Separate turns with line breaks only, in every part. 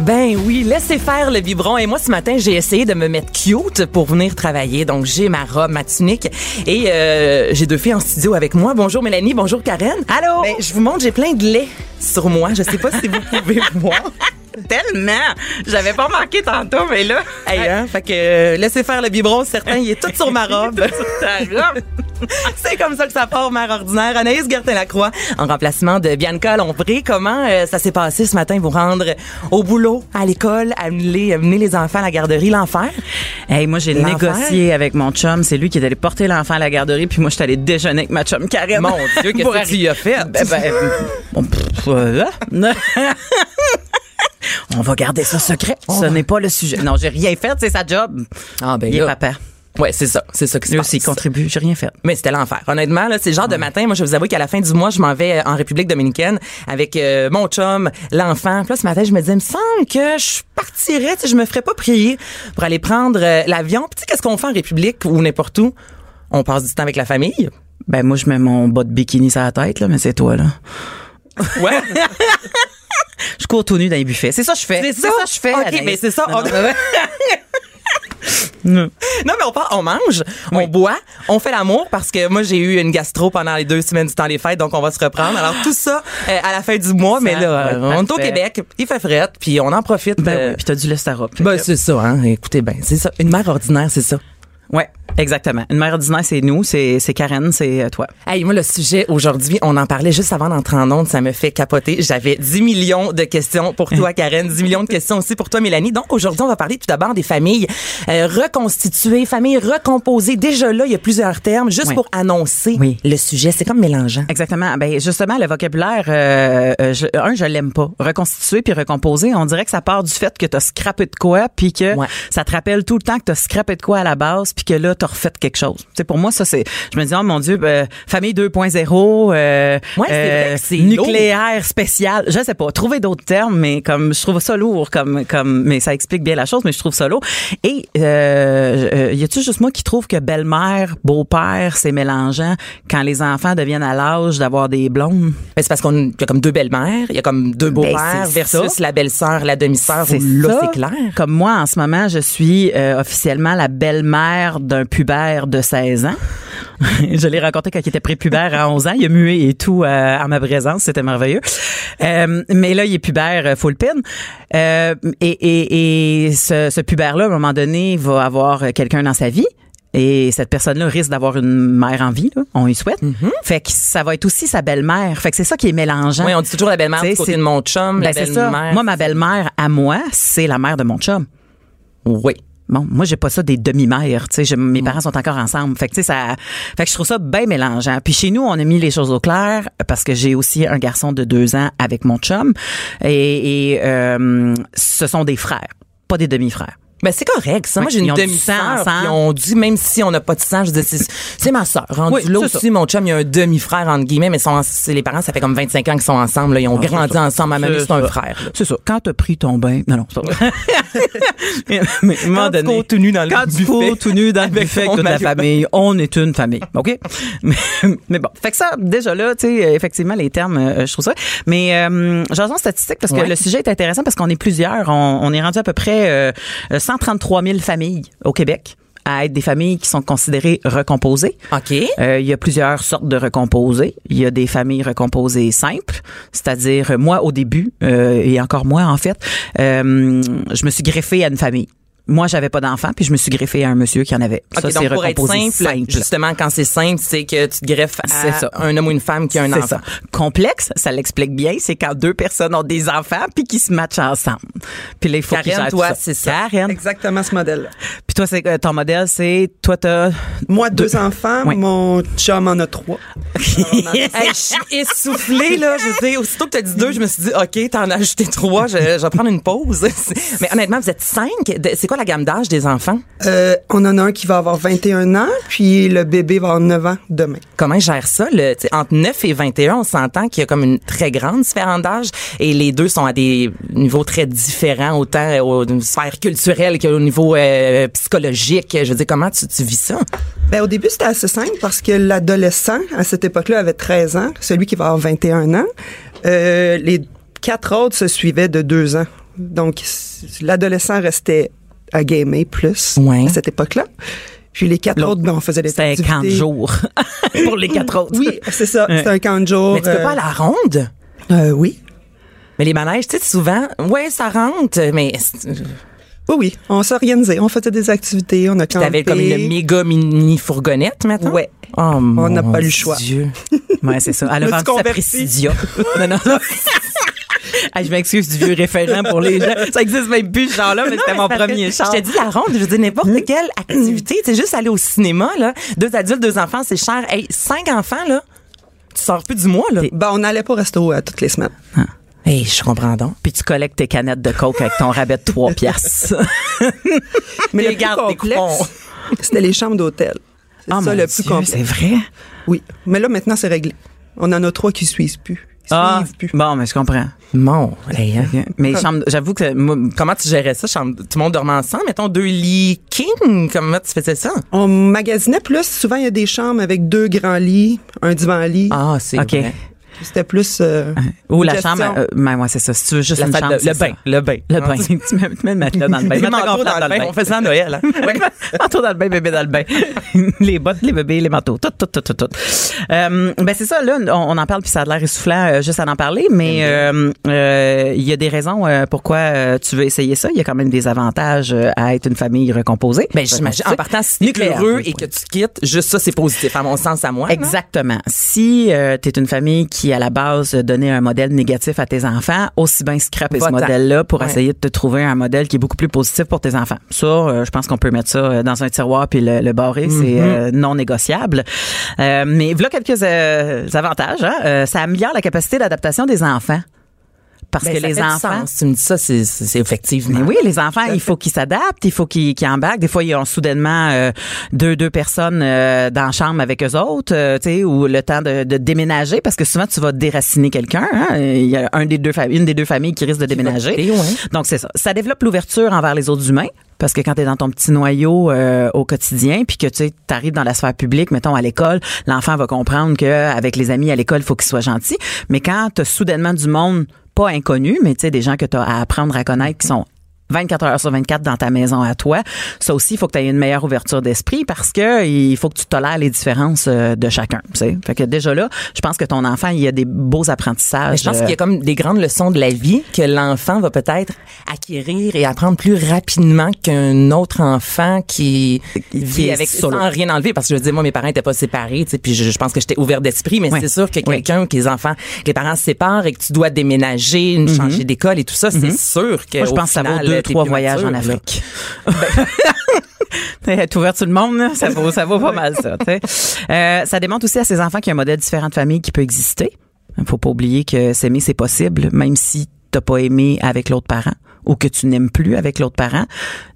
Ben oui, laissez faire le biberon. Et moi, ce matin, j'ai essayé de me mettre cute pour venir travailler. Donc, j'ai ma robe, ma tunique. Et euh, j'ai deux filles en studio avec moi. Bonjour Mélanie, bonjour Karen.
Allô?
Ben, je vous montre, j'ai plein de lait sur moi. Je sais pas si vous pouvez voir.
Tellement! J'avais pas manqué tantôt, mais là.
Hey, hein? Fait que euh, laissez faire le biberon, certain, il est tout sur ma robe.
Ta robe.
C'est comme ça que ça part, mère ordinaire. Anaïs Gertin-Lacroix, en remplacement de Bianca Lompré. Comment euh, ça s'est passé ce matin, vous rendre au boulot, à l'école, amener, amener les enfants à la garderie, l'enfer?
Hey, moi, j'ai négocié avec mon chum. C'est lui qui est allé porter l'enfant à la garderie, puis moi, je suis allée déjeuner avec ma chum Karen.
Mon Dieu, qu'est-ce que tu y as fait?
Ben, ben, bon, pff, euh, On va garder ça secret. Ce n'est pas le sujet. Non, j'ai rien fait, c'est sa job.
Ah, ben
Il est
là.
papa.
Ouais, c'est ça. C'est ça qui se passe.
aussi, contribue. J'ai rien fait.
Mais c'était l'enfer. Honnêtement, là, c'est le genre de matin. Moi, je vous avoue qu'à la fin du mois, je m'en vais en République dominicaine avec euh, mon chum, l'enfant. Puis là, ce matin, je me disais, il me semble que je partirais, tu sais, je me ferais pas prier pour aller prendre euh, l'avion. Puis tu sais, qu'est-ce qu'on fait en République ou n'importe où? On passe du temps avec la famille?
Ben, moi, je mets mon bas de bikini sur la tête, là, mais c'est toi, là.
Ouais.
Je cours tout nu dans les buffets. C'est ça que je fais.
C'est ça?
que je fais.
OK, mais c'est ça.
Non, non, Non.
Non, mais on part, on mange, on boit, on fait l'amour parce que moi, j'ai eu une gastro pendant les deux semaines du temps des fêtes, donc on va se reprendre. Alors, tout ça euh, à la fin du mois, mais là, on est au. Québec, il fait fret, puis on en profite.
Ben
euh,
oui, puis t'as du Sarah.
Ben, c'est ça, hein. Écoutez, ben, c'est ça. Une mère ordinaire, c'est ça.
Ouais, exactement. Une mère ordinaire, c'est nous, c'est c'est Karen, c'est euh, toi.
Hey, moi, le sujet aujourd'hui, on en parlait juste avant d'entrer en onde, ça me fait capoter. J'avais 10 millions de questions pour toi, Karen, 10 millions de questions aussi pour toi, Mélanie. Donc, aujourd'hui, on va parler tout d'abord des familles euh, reconstituées, familles recomposées. Déjà là, il y a plusieurs termes, juste
Oui.
pour annoncer
Oui.
le sujet. C'est comme mélangeant.
Exactement. Ben justement, le vocabulaire, euh, euh, je, un, je l'aime pas. Reconstituer puis recomposer, on dirait que ça part du fait que t'as scrappé de quoi, puis que
Ouais.
ça te rappelle tout le temps que t'as scrappé de quoi à la base, puis que là t'as refait quelque chose. C'est pour moi ça c'est. Je me dis oh mon dieu, euh, famille 2.0, euh,
Ouais, c'est
nucléaire spécial. Je sais pas. Trouver d'autres termes, mais comme je trouve ça lourd, comme comme, mais ça explique bien la chose, mais je trouve ça lourd. Et euh, euh, y a-tu juste moi qui trouve que belle-mère, beau-père, c'est mélangeant quand les enfants deviennent à l'âge d'avoir des blondes?
Ben, c'est parce qu'on y a comme deux belles-mères, il y a comme deux beaux-pères
Ben, c'est
versus
ça.
la belle-sœur, la demi-sœur. Là, c'est clair.
Comme moi, en ce moment, je suis euh, officiellement la belle-mère d'un pubère de 16 ans. je l'ai rencontré quand il était prépubère à 11 ans. Il a mué et tout euh, en ma présence. C'était merveilleux. Euh, mais là, il est pubère euh, full pin. Euh, et et, et ce, ce pubère-là, à un moment donné, va avoir quelqu'un dans sa vie. Et cette personne-là risque d'avoir une mère en vie, là. on y souhaite. Fait que ça va être aussi sa belle-mère. Fait que c'est ça qui est mélangeant.
Oui, on dit toujours la belle-mère
T'sais,
du côté
c'est-
de mon chum, la
Ben,
belle-mère.
Moi, ma belle-mère à moi, c'est la mère de mon chum.
Oui.
Bon, moi j'ai pas ça des demi-mères, tu sais, mes parents sont encore ensemble. Fait que tu sais ça fait que je trouve ça bien mélangeant. Puis chez nous, on a mis les choses au clair parce que j'ai aussi un garçon de deux ans avec mon chum et, et, euh, ce sont des frères, pas des demi-frères.
Ben, c'est correct, ça. Moi, j'ai une demi-sœur. on dit, même si on n'a pas de sang, je dis, c'est, ma sœur. Rendu
Oui,
là aussi, mon chum, il y a un demi-frère, entre guillemets, mais sont, les parents, ça fait comme 25 ans qu'ils sont ensemble, là. Ils ont grandi ensemble. Ma mamie,
C'est
un frère.
C'est ça. Quand t'as pris ton bain, non non, c'est pas vrai. mais
Quand tu
donné,
cours tout nu dans le
quand tu
buffet
cours tout nu dans le buffet toute la famille, on est une famille, ok? Mais, mais bon, fait que ça déjà là, tu sais, effectivement les termes, euh, je trouve ça. Mais euh, j'en statistique parce que
Ouais.
le sujet est intéressant parce qu'on est plusieurs, on, on est rendu à peu près euh, 133 000 familles au Québec à être des familles qui sont considérées recomposées.
OK.
Euh, il y a plusieurs sortes de recomposés. Il y a des familles recomposées simples, c'est-à-dire moi au début euh, et encore moi en fait, euh, je me suis greffée à une famille. Moi, j'avais pas d'enfant, puis je me suis greffée à un monsieur qui en avait. Ça, c'est
pour être
recomposé
simple, justement, quand c'est simple, c'est que tu te greffes
C'est
à
ça.
un homme ou une femme qui a un enfant.
ça. Complexe, ça l'explique bien, c'est quand deux personnes ont des enfants puis qui se matchent ensemble. Puis là, il faut
Karen, toi, c'est ça.
Karen.
Exactement ce modèle-là.
Puis Toi, c'est euh, ton modèle, c'est toi, t'as.
Moi, deux, enfants.
Oui.
Mon chum en a trois.
Hey, je suis essoufflée, là. Je dire, aussitôt que t'as dit deux, je me suis dit, OK, t'en as ajouté trois, je, je vais prendre une pause. Mais honnêtement, vous êtes cinq. C'est quoi la gamme d'âge des enfants?
Euh, on en a un qui va avoir 21 ans, puis le bébé va avoir 9 ans demain.
Comment ils gèrent ça? Le, entre 9 et 21, on s'entend qu'il y a comme une très grande différence d'âge et les deux sont à des niveaux très différents, autant au une sphère culturelle qu'au niveau euh, psychologique. Je veux dire, comment tu, tu vis ça?
Ben, au début, c'était assez simple parce que l'adolescent, à cette époque-là, avait 13 ans, celui qui va avoir 21 ans. Euh, les quatre autres se suivaient de deux ans. Donc, l'adolescent restait à gamer plus
Ouais.
à cette époque-là. Puis les quatre autres, ben, on faisait des
C'était un camp de jour pour les quatre autres.
Oui, c'est ça. C'était un camp de jour.
Mais tu peux
euh,
pas à la ronde?
euh, oui.
Mais les manèges, tu sais, souvent, ouais, ça rentre, mais c'est-
Oui, oui. On s'organisait. On faisait des activités. On a campé.
t'avais comme une méga mini fourgonnette maintenant?
Ouais.
Oh,
On n'a pas eu le choix.
Dieu.
Ouais, c'est ça. Elle a vendu sa. Presidia. non, non. Hey, je m'excuse du vieux référent pour les gens. Ça existe même plus, ce genre-là, mais c'était mon premier char.
Je te dis la ronde, je veux dire n'importe quelle activité, c'est juste aller au cinéma là, deux adultes, deux enfants, c'est cher. Hey, cinq enfants là, tu sors plus du mois là.
Ben, on n'allait pas au resto euh, toutes les semaines.
Hey, je comprends donc.
Puis tu collectes tes canettes de coke avec ton rabais de 3 piastres.
Mais
Des
le plus
gardes, des
complexe,
coupons.
c'était les chambres d'hôtel. C'est
Ah,
ça
mon
le plus
Dieu,
complexe.
C'est vrai?
Oui. Mais là, maintenant, c'est réglé. On en a trois qui suivent plus.
Ah,
plus.
bon, mais je comprends.
Mon, hey, hein.
Mais chambre- j'avoue que moi,
Comment tu gérais ça? chambre- Tout le monde dormait ensemble? Mettons deux lits king? Comment tu faisais ça?
On magasinait plus. Souvent, il y a des chambres avec deux grands lits, un divan-lit.
Ah, c'est
OK.
vrai.
C'était plus... euh,
Ou la chambre, euh, ben, ouais, c'est ça. Si tu veux juste
La
une
salle
chambre,
de- le bain, le bain.
Le bain. tu mets, tu mets le matelas dans le bain.
Les manteaux dans le bain. On fait ça à Noël, hein? Ouais.
manteau dans le bain, bébé dans le bain. les bottes, les bébés, les manteaux, tout, tout, tout, tout, tout. Euh, ben c'est ça, là, on, on en parle puis ça a l'air essoufflant euh, juste à en parler, mais euh, euh, il y a des raisons euh, pourquoi euh, tu veux essayer ça. Il y a quand même des avantages euh, à être une famille recomposée.
Ben, j'imagine, en partant, si t'es
Nucléaire,
heureux et que tu quittes, juste ça, c'est positif, à mon sens, à moi.
Exactement. Si euh, tu es une famille qui, à la base, donnait un modèle négatif à tes enfants, aussi bien scraper ce modèle-là pour
Ouais.
essayer de te trouver un modèle qui est beaucoup plus positif pour tes enfants. Ça, euh, je pense qu'on peut mettre ça euh, dans un tiroir puis le, le barrer. C'est euh, non négociable. Euh, mais voilà quelques euh, avantages. Hein? Euh, ça améliore la capacité d'adaptation des enfants. Parce
Ben,
que les enfants...
Tu me dis ça, c'est, effectivement.
Mais oui, les enfants, il faut qu'ils s'adaptent, il faut qu'ils qu'ils embarquent. Des fois, ils ont soudainement euh, deux deux personnes euh, dans la chambre avec eux autres, euh, tu sais, ou le temps de, de déménager, parce que souvent tu vas déraciner quelqu'un. hein. Il y a un des deux familles, une des deux familles qui risque de déménager.
quitter, ouais.
Donc c'est ça. Ça développe l'ouverture envers les autres humains. Parce que quand tu es dans ton petit noyau euh, au quotidien, puis que tu arrives dans la sphère publique, mettons à l'école, l'enfant va comprendre que avec les amis à l'école, il faut qu'il soit gentil. Mais quand tu soudainement du monde pas inconnu, mais tu sais des gens que tu as à apprendre à connaître qui sont 24 heures sur 24 dans ta maison à toi. Ça aussi, il faut que tu aies une meilleure ouverture d'esprit parce que il faut que tu tolères les différences euh, de chacun. Tu sais. Fait que déjà là, je pense que ton enfant, il y a des beaux apprentissages.
Mais je pense
euh,
qu'il y a comme des grandes leçons de la vie que l'enfant va peut-être acquérir et apprendre plus rapidement qu'un autre enfant qui, vit
est
avec
solo.
sans rien enlever parce que je veux dire moi mes parents étaient pas séparés tu sais puis je, je pense que j'étais ouvert d'esprit mais
Oui.
c'est sûr que
Oui.
quelqu'un que les enfants que les parents se séparent et que tu dois déménager une changer d'école et tout ça c'est sûr que
Mhm. Moi, je
au
pense que ça
final,
vaut deux,
t'es
trois voyages en
mature, là.
Afrique. Être ouvert sur le monde, là, ça vaut, ça vaut pas mal ça. Euh, ça démontre aussi à ces enfants qu'il y a un modèle différent de famille qui peut exister. Il faut pas oublier que s'aimer, c'est possible, même si t'as pas aimé avec l'autre parent ou que tu n'aimes plus avec l'autre parent.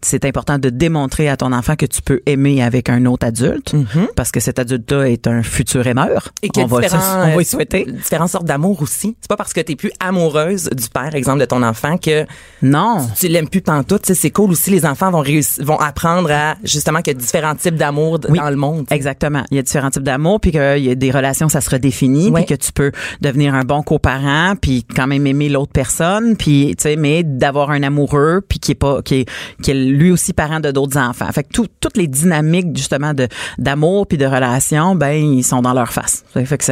C'est important de démontrer à ton enfant que tu peux aimer avec un autre adulte parce que cet adulte-là est un futur aimeur.
Et qu'il y
on
a
va, on va
euh,
y souhaiter.
différentes sortes d'amour aussi. C'est pas parce que t'es plus amoureuse du père, exemple, de ton enfant que
Non.
tu l'aimes plus pantoute. Tu sais, c'est cool aussi. Les enfants vont réussir, vont apprendre à, justement, qu'il y a différents types d'amour
Oui.
dans le monde.
Exactement. Il y a différents types d'amour, puis qu'il y a des relations, ça se redéfinit,
Ouais.
puis que tu peux devenir un bon coparent, puis quand même aimer l'autre personne, puis tu sais, mais d'avoir un amoureux, puis qui est pas, qui est, qui est lui aussi parent de d'autres enfants. Fait que tout- toutes les dynamiques justement de d'amour puis de relation, ben ils sont dans leur face. Fait que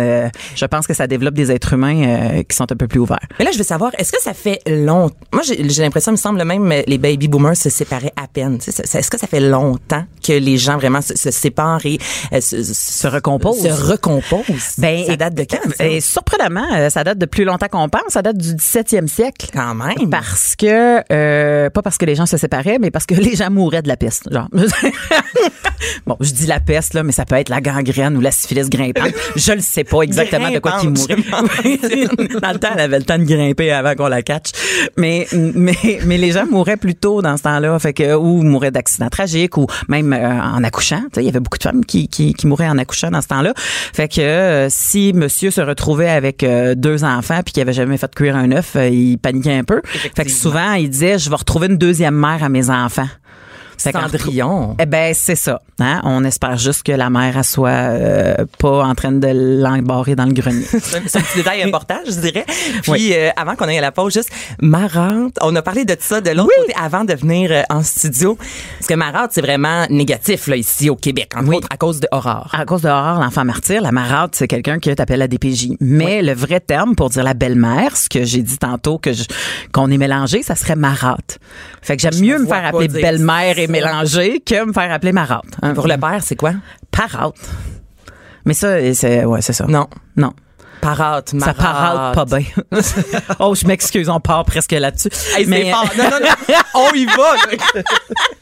je pense que ça développe des êtres humains euh, qui sont un peu plus ouverts.
Mais là, je veux savoir, est-ce que ça fait longtemps? Moi, j'ai l'impression, il me semble même, euh, les baby boomers se séparaient à peine. Est-ce que ça fait longtemps que les gens vraiment se, se séparent et euh, se, se
recomposent?
Se recomposent?
Ben,
ça date de quand? ça?
Et surprenamment, euh, ça date de plus longtemps qu'on pense. Ça date du 17e siècle.
Quand même.
Parce que que euh, pas parce que les gens se séparaient, mais parce que les gens mouraient de la peste. Genre. bon, je dis la peste là, mais ça peut être la gangrène ou la syphilis grimpante. Je le sais pas exactement de quoi ils mouraient. dans le temps, elle avait le temps de grimper avant qu'on la catch. Mais mais mais les gens mouraient plus tôt dans ce temps-là, fait que ou mouraient d'accidents tragiques ou même euh, en accouchant. Il y avait beaucoup de femmes qui, qui, qui mouraient en accouchant dans ce temps-là. Fait que euh, si monsieur se retrouvait avec deux enfants puis qu'il avait jamais fait cuire un œuf, il paniquait un peu. Fait que souvent, il disait, je vais retrouver une deuxième mère à mes enfants.
Cendrillon.
Eh ben c'est ça. Hein? On espère juste que la mère elle soit euh, pas en train de l'embarrer dans le grenier.
c'est un petit détail important, je dirais. Puis euh, avant qu'on aille à la pause, juste marrante. On a parlé de ça de l'autre côté avant de venir euh, en studio. Parce que marante, c'est vraiment négatif là ici au Québec, en oui. à cause de Aurore.
À cause de Aurore, l'enfant martyr, la marade, c'est quelqu'un qui t'appelle la DPJ. Mais le vrai terme pour dire la belle-mère, ce que j'ai dit tantôt que qu'on est mélangé, ça serait marate. Fait que j'aime mieux me faire appeler belle-mère et mélanger que me faire appeler marate.
Hein. Pour le père, c'est quoi?
Parate. Mais ça, c'est, ouais, c'est ça.
Non.
Non. Marate. Ça parate pas bien. oh, je m'excuse, on part presque là-dessus.
Hey, mais non, non, non, on y va.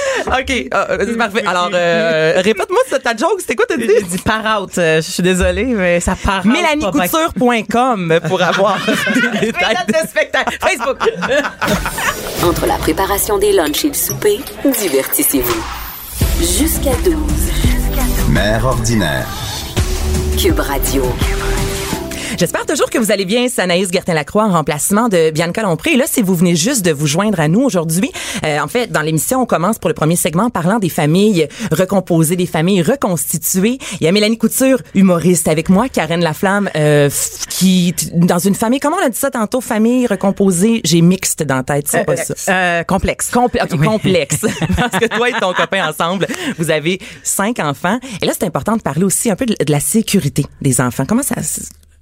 OK, euh, c'est parfait. Alors, euh, répète-moi ta joke. C'était quoi, t'as dit?
J'ai dit par out. Euh, je suis désolée, mais ça part
MélanieCouture.com pour avoir des
détails de spectacle. Facebook.
Entre la préparation des lunchs et le souper, divertissez-vous. Jusqu'à 12.
Mère ordinaire.
Cube Radio.
J'espère toujours que vous allez bien. C'est Anaïs Gertin-Lacroix en remplacement de Bianca Lompré. Et là, si vous venez juste de vous joindre à nous aujourd'hui, euh, en fait, dans l'émission, on commence pour le premier segment parlant des familles recomposées, des familles reconstituées. Il y a Mélanie Couture, humoriste avec moi, Karen Laflamme, euh, qui, dans une famille, comment on a dit ça tantôt, famille recomposée, j'ai mixte dans la tête, c'est pas ça.
Euh, complexe.
Complexe. Parce que toi et ton copain ensemble, vous avez cinq enfants. Et là, c'est important de parler aussi un peu de, de la sécurité des enfants. Comment ça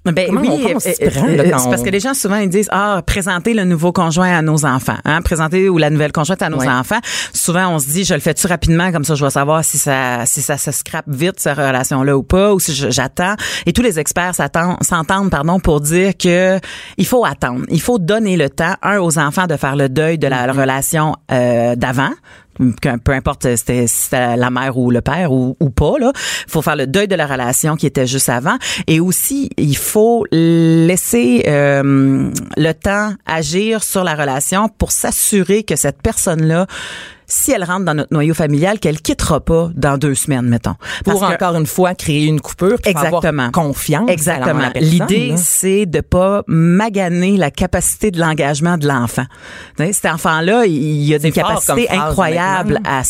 ben oui, euh, euh, c'est parce que les gens souvent ils disent ah présenter le nouveau conjoint à nos enfants, hein, présenter ou la nouvelle conjointe à nos enfants. Souvent on se dit je le fais tu rapidement? Comme ça je vais savoir si ça si ça se scrape vite cette relation là ou pas ou si j'attends. Et tous les experts s'entendent pardon pour dire que il faut attendre, il faut donner le temps un aux enfants de faire le deuil de la mm-hmm. relation euh, d'avant peu importe si c'était la mère ou le père ou, ou pas là, faut faire le deuil de la relation qui était juste avant. Et aussi il faut laisser euh, le temps agir sur la relation pour s'assurer que cette personne là si elle rentre dans notre noyau familial, qu'elle quittera pas dans deux semaines, mettons.
Pour encore une fois créer une coupure, pour exactement. avoir confiance.
Exactement. L'idée, c'est de pas maganer la capacité de l'engagement de l'enfant. Cet enfant-là, il a des capacités incroyables à,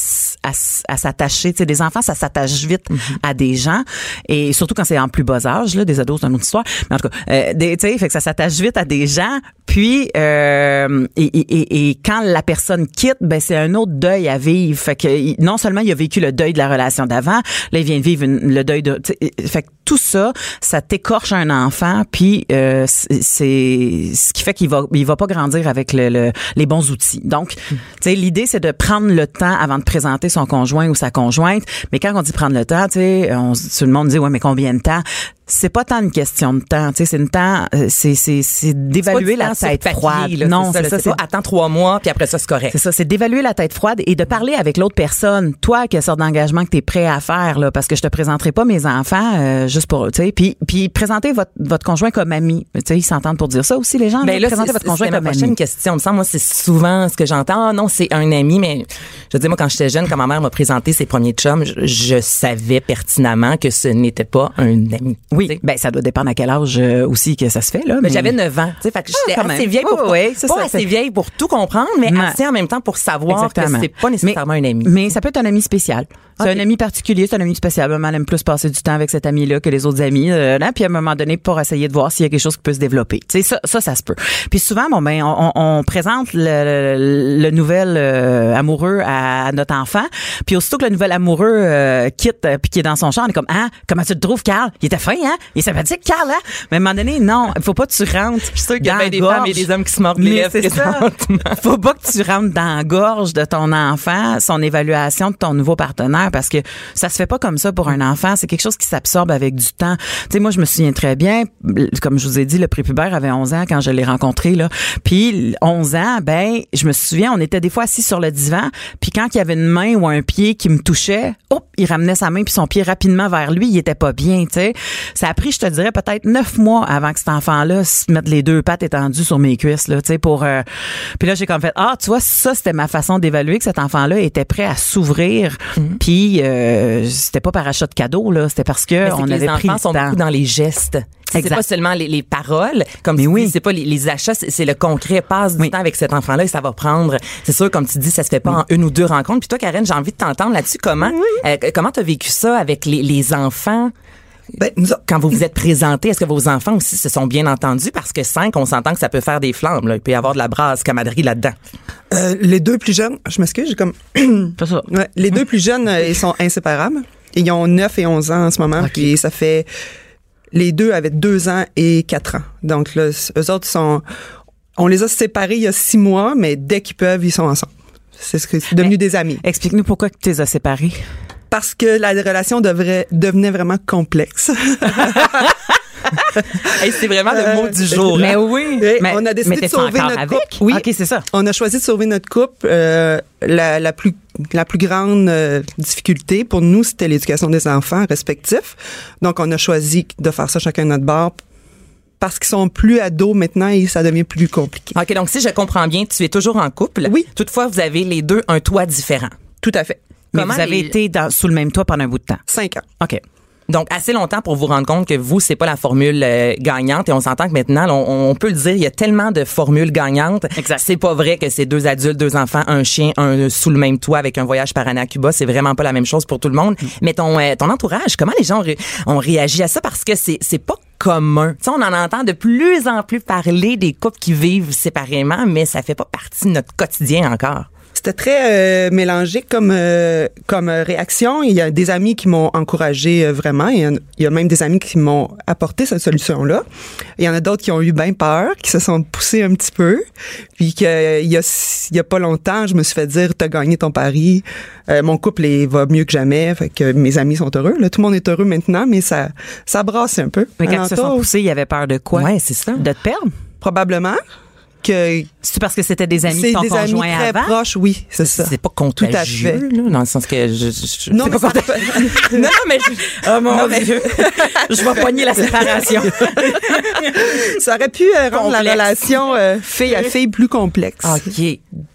à, à s'attacher. des enfants, ça s'attache vite mm-hmm. à des gens, et surtout quand c'est en plus bas âge, là, des ados, c'est une autre histoire. Mais en tout cas, euh, des, fait que ça s'attache vite à des gens. Puis, euh, et, et, et, quand la personne quitte, ben c'est un autre deuil à vivre. Fait que non seulement il a vécu le deuil de la relation d'avant, là il vient de vivre le deuil de. Fait que tout ça, ça t'écorche un enfant, puis euh, c'est ce qui fait qu'il va il va pas grandir avec le, les bons outils. Donc, tu sais, l'idée c'est de prendre le temps avant de présenter son conjoint ou sa conjointe. Mais quand on dit prendre le temps, tu sais, tout le monde dit ouais mais combien de temps? C'est pas tant une question de temps, tu sais, c'est une temps, euh, c'est c'est c'est d'évaluer la tête froide.
non, c'est ça. C'est attends trois mois puis après ça c'est correct.
C'est ça, c'est d'évaluer la tête froide et de parler avec l'autre personne. Toi, quelle sorte d'engagement que tu es prêt à faire là, parce que je te présenterai pas mes enfants euh, juste pour, tu sais, puis puis présenter votre votre conjoint comme ami. Tu sais, ils s'entendent pour dire ça aussi les gens.
Ben là, présenter votre conjoint comme ami. question. Me semble, moi, c'est souvent ce que j'entends. Ah, non, c'est un ami, mais je dire, moi, quand j'étais jeune, quand ma mère m'a présenté ses premiers chums, je, je savais pertinemment que ce n'était pas un ami.
Oui, ben ça doit dépendre à quel âge euh, aussi que ça se fait là.
Mais, j'avais 9 ans, tu sais, fait que j'étais ah, assez vieille pour pas ça, assez vieille pour tout comprendre, mais assez en même temps pour savoir que c'est pas nécessairement un ami.
Mais ça peut être un ami spécial. C'est un ami particulier, c'est un ami spécial. Elle aime plus passer du temps avec cet ami-là que les autres amis. Euh, là, puis à un moment donné, pour essayer de voir s'il y a quelque chose qui peut se développer. Tu sais, ça, ça, ça se peut. Puis souvent, bon ben, on, on présente le, le, nouvel euh, amoureux à notre enfant. Puis aussitôt que le nouvel amoureux euh, quitte, euh, puis qui est dans son champ, on est comme, ah, comment tu le trouves, Carl? Il était fin, hein? Il est sympathique, Carl, hein Mais à un moment donné, non, il faut pas que tu rentres.
Je suis sûre qu'il y a des femmes et des hommes qui se mordent les lèvres.
Faut pas que tu rentres dans la gorge de ton enfant, son évaluation de ton nouveau partenaire faire parce que ça se fait pas comme ça pour un enfant. C'est quelque chose qui s'absorbe avec du temps. Tu sais, moi, je me souviens très bien, comme je vous ai dit, le prépubère avait 11 ans quand je l'ai rencontré, là. Puis, 11 ans, ben, je me souviens, on était des fois assis sur le divan, puis quand il y avait une main ou un pied qui me touchait, hop, il ramenait sa main puis son pied rapidement vers lui, il était pas bien, tu sais. Ça a pris, je te dirais, peut-être neuf mois avant que cet enfant-là se mette les deux pattes étendues sur mes cuisses, là, tu sais, pour... euh, Puis là, j'ai comme fait, ah, tu vois, ça, c'était ma façon d'évaluer que cet enfant-là était prêt à s'ouvrir. Puis euh, c'était pas par achat de cadeaux, là, c'était parce que on
que
avait
les
pris
enfants
le
sont beaucoup dans les gestes. C'est pas seulement les, les paroles, comme
Mais
tu
oui.
dis, c'est pas les, les achats, c'est le concret. Passe du
Oui.
temps avec cet enfant-là et ça va prendre. C'est sûr, comme tu dis, ça se fait pas en une ou deux rencontres. Puis toi, Karen, j'ai envie de t'entendre là-dessus. Comment, euh, comment t'as vécu ça avec les, les enfants?
Ben, nous
Quand vous vous êtes présentés, est-ce que vos enfants aussi se sont bien entendus? Parce que cinq, on s'entend que ça peut faire des flammes. Là. Il peut y avoir de la brasse camaraderie là-dedans.
euh, les deux plus jeunes, je m'excuse, j'ai comme
C'est ça.
Ouais, les deux plus jeunes, euh, ils sont inséparables. Ils ont 9 et 11 ans en ce moment. Puis ça fait... Les deux avaient 2 ans et 4 ans. Donc là, eux autres sont... On les a séparés il y a 6 mois, mais dès qu'ils peuvent, ils sont ensemble. C'est ce que c'est devenu des amis.
Explique-nous pourquoi tu les as séparés.
Parce que la relation devrait, devenait vraiment complexe.
Hey, c'est vraiment le mot du jour.
Mais
hein?
oui. Mais,
on a décidé
mais
de sauver notre
avec?
couple? Oui.
OK, c'est ça.
On a choisi de sauver notre couple. Euh, la, la plus la plus grande euh, difficulté pour nous, c'était l'éducation des enfants respectifs. Donc, on a choisi de faire ça chacun de notre bord parce qu'ils sont plus ados maintenant et ça devient plus compliqué.
OK, donc si je comprends bien, tu es toujours en couple.
Oui.
Toutefois, vous avez les deux un toit différent.
Tout à fait.
Mais
Comment
vous avez
les-
été dans- sous le même toit pendant un bout de temps.
Cinq ans.
OK.
Donc, assez longtemps pour vous rendre compte que vous, c'est pas la formule euh, gagnante. Et on s'entend que maintenant, là, on, on peut le dire, il y a tellement de formules gagnantes.
Exact.
C'est pas vrai que c'est deux adultes, deux enfants, un chien, un sous le même toit avec un voyage par année à Cuba. C'est vraiment pas la même chose pour tout le monde. Mais ton, euh, ton entourage, comment les gens ont, ré- ont réagi à ça? Parce que c'est, c'est pas commun. Tu sais, on en entend de plus en plus parler des couples qui vivent séparément, mais ça fait pas partie de notre quotidien encore.
C'était très euh, mélangé comme euh, comme euh, réaction. Il y a des amis qui m'ont encouragé euh, vraiment. Il y, a, il y a même des amis qui m'ont apporté cette solution-là. Il y en a d'autres qui ont eu bien peur, qui se sont poussés un petit peu. Puis qu'il y a, il y a pas longtemps, je me suis fait dire, t'as gagné ton pari. Euh, mon couple est, va mieux que jamais. Fait que mes amis sont heureux. Là, tout le monde est heureux maintenant, mais ça, ça brasse un peu.
Mais quand ils se sont poussés, il y avait peur de quoi?
Ouais, c'est ça.
De te perdre?
Probablement que
C'est parce que c'était des amis
c'est des amis très
avant?
proches, oui, c'est ça.
C'est pas
Tout à
contagieux,
fait.
là, dans le sens que je, je- je-
Non, mais
pas
ça
contagieux. non, mais je,
Oh mon
Non, mais-
Dieu! je vais pogner la séparation.
Ça aurait pu euh, rendre la relation euh, fille à fille plus complexe.
OK.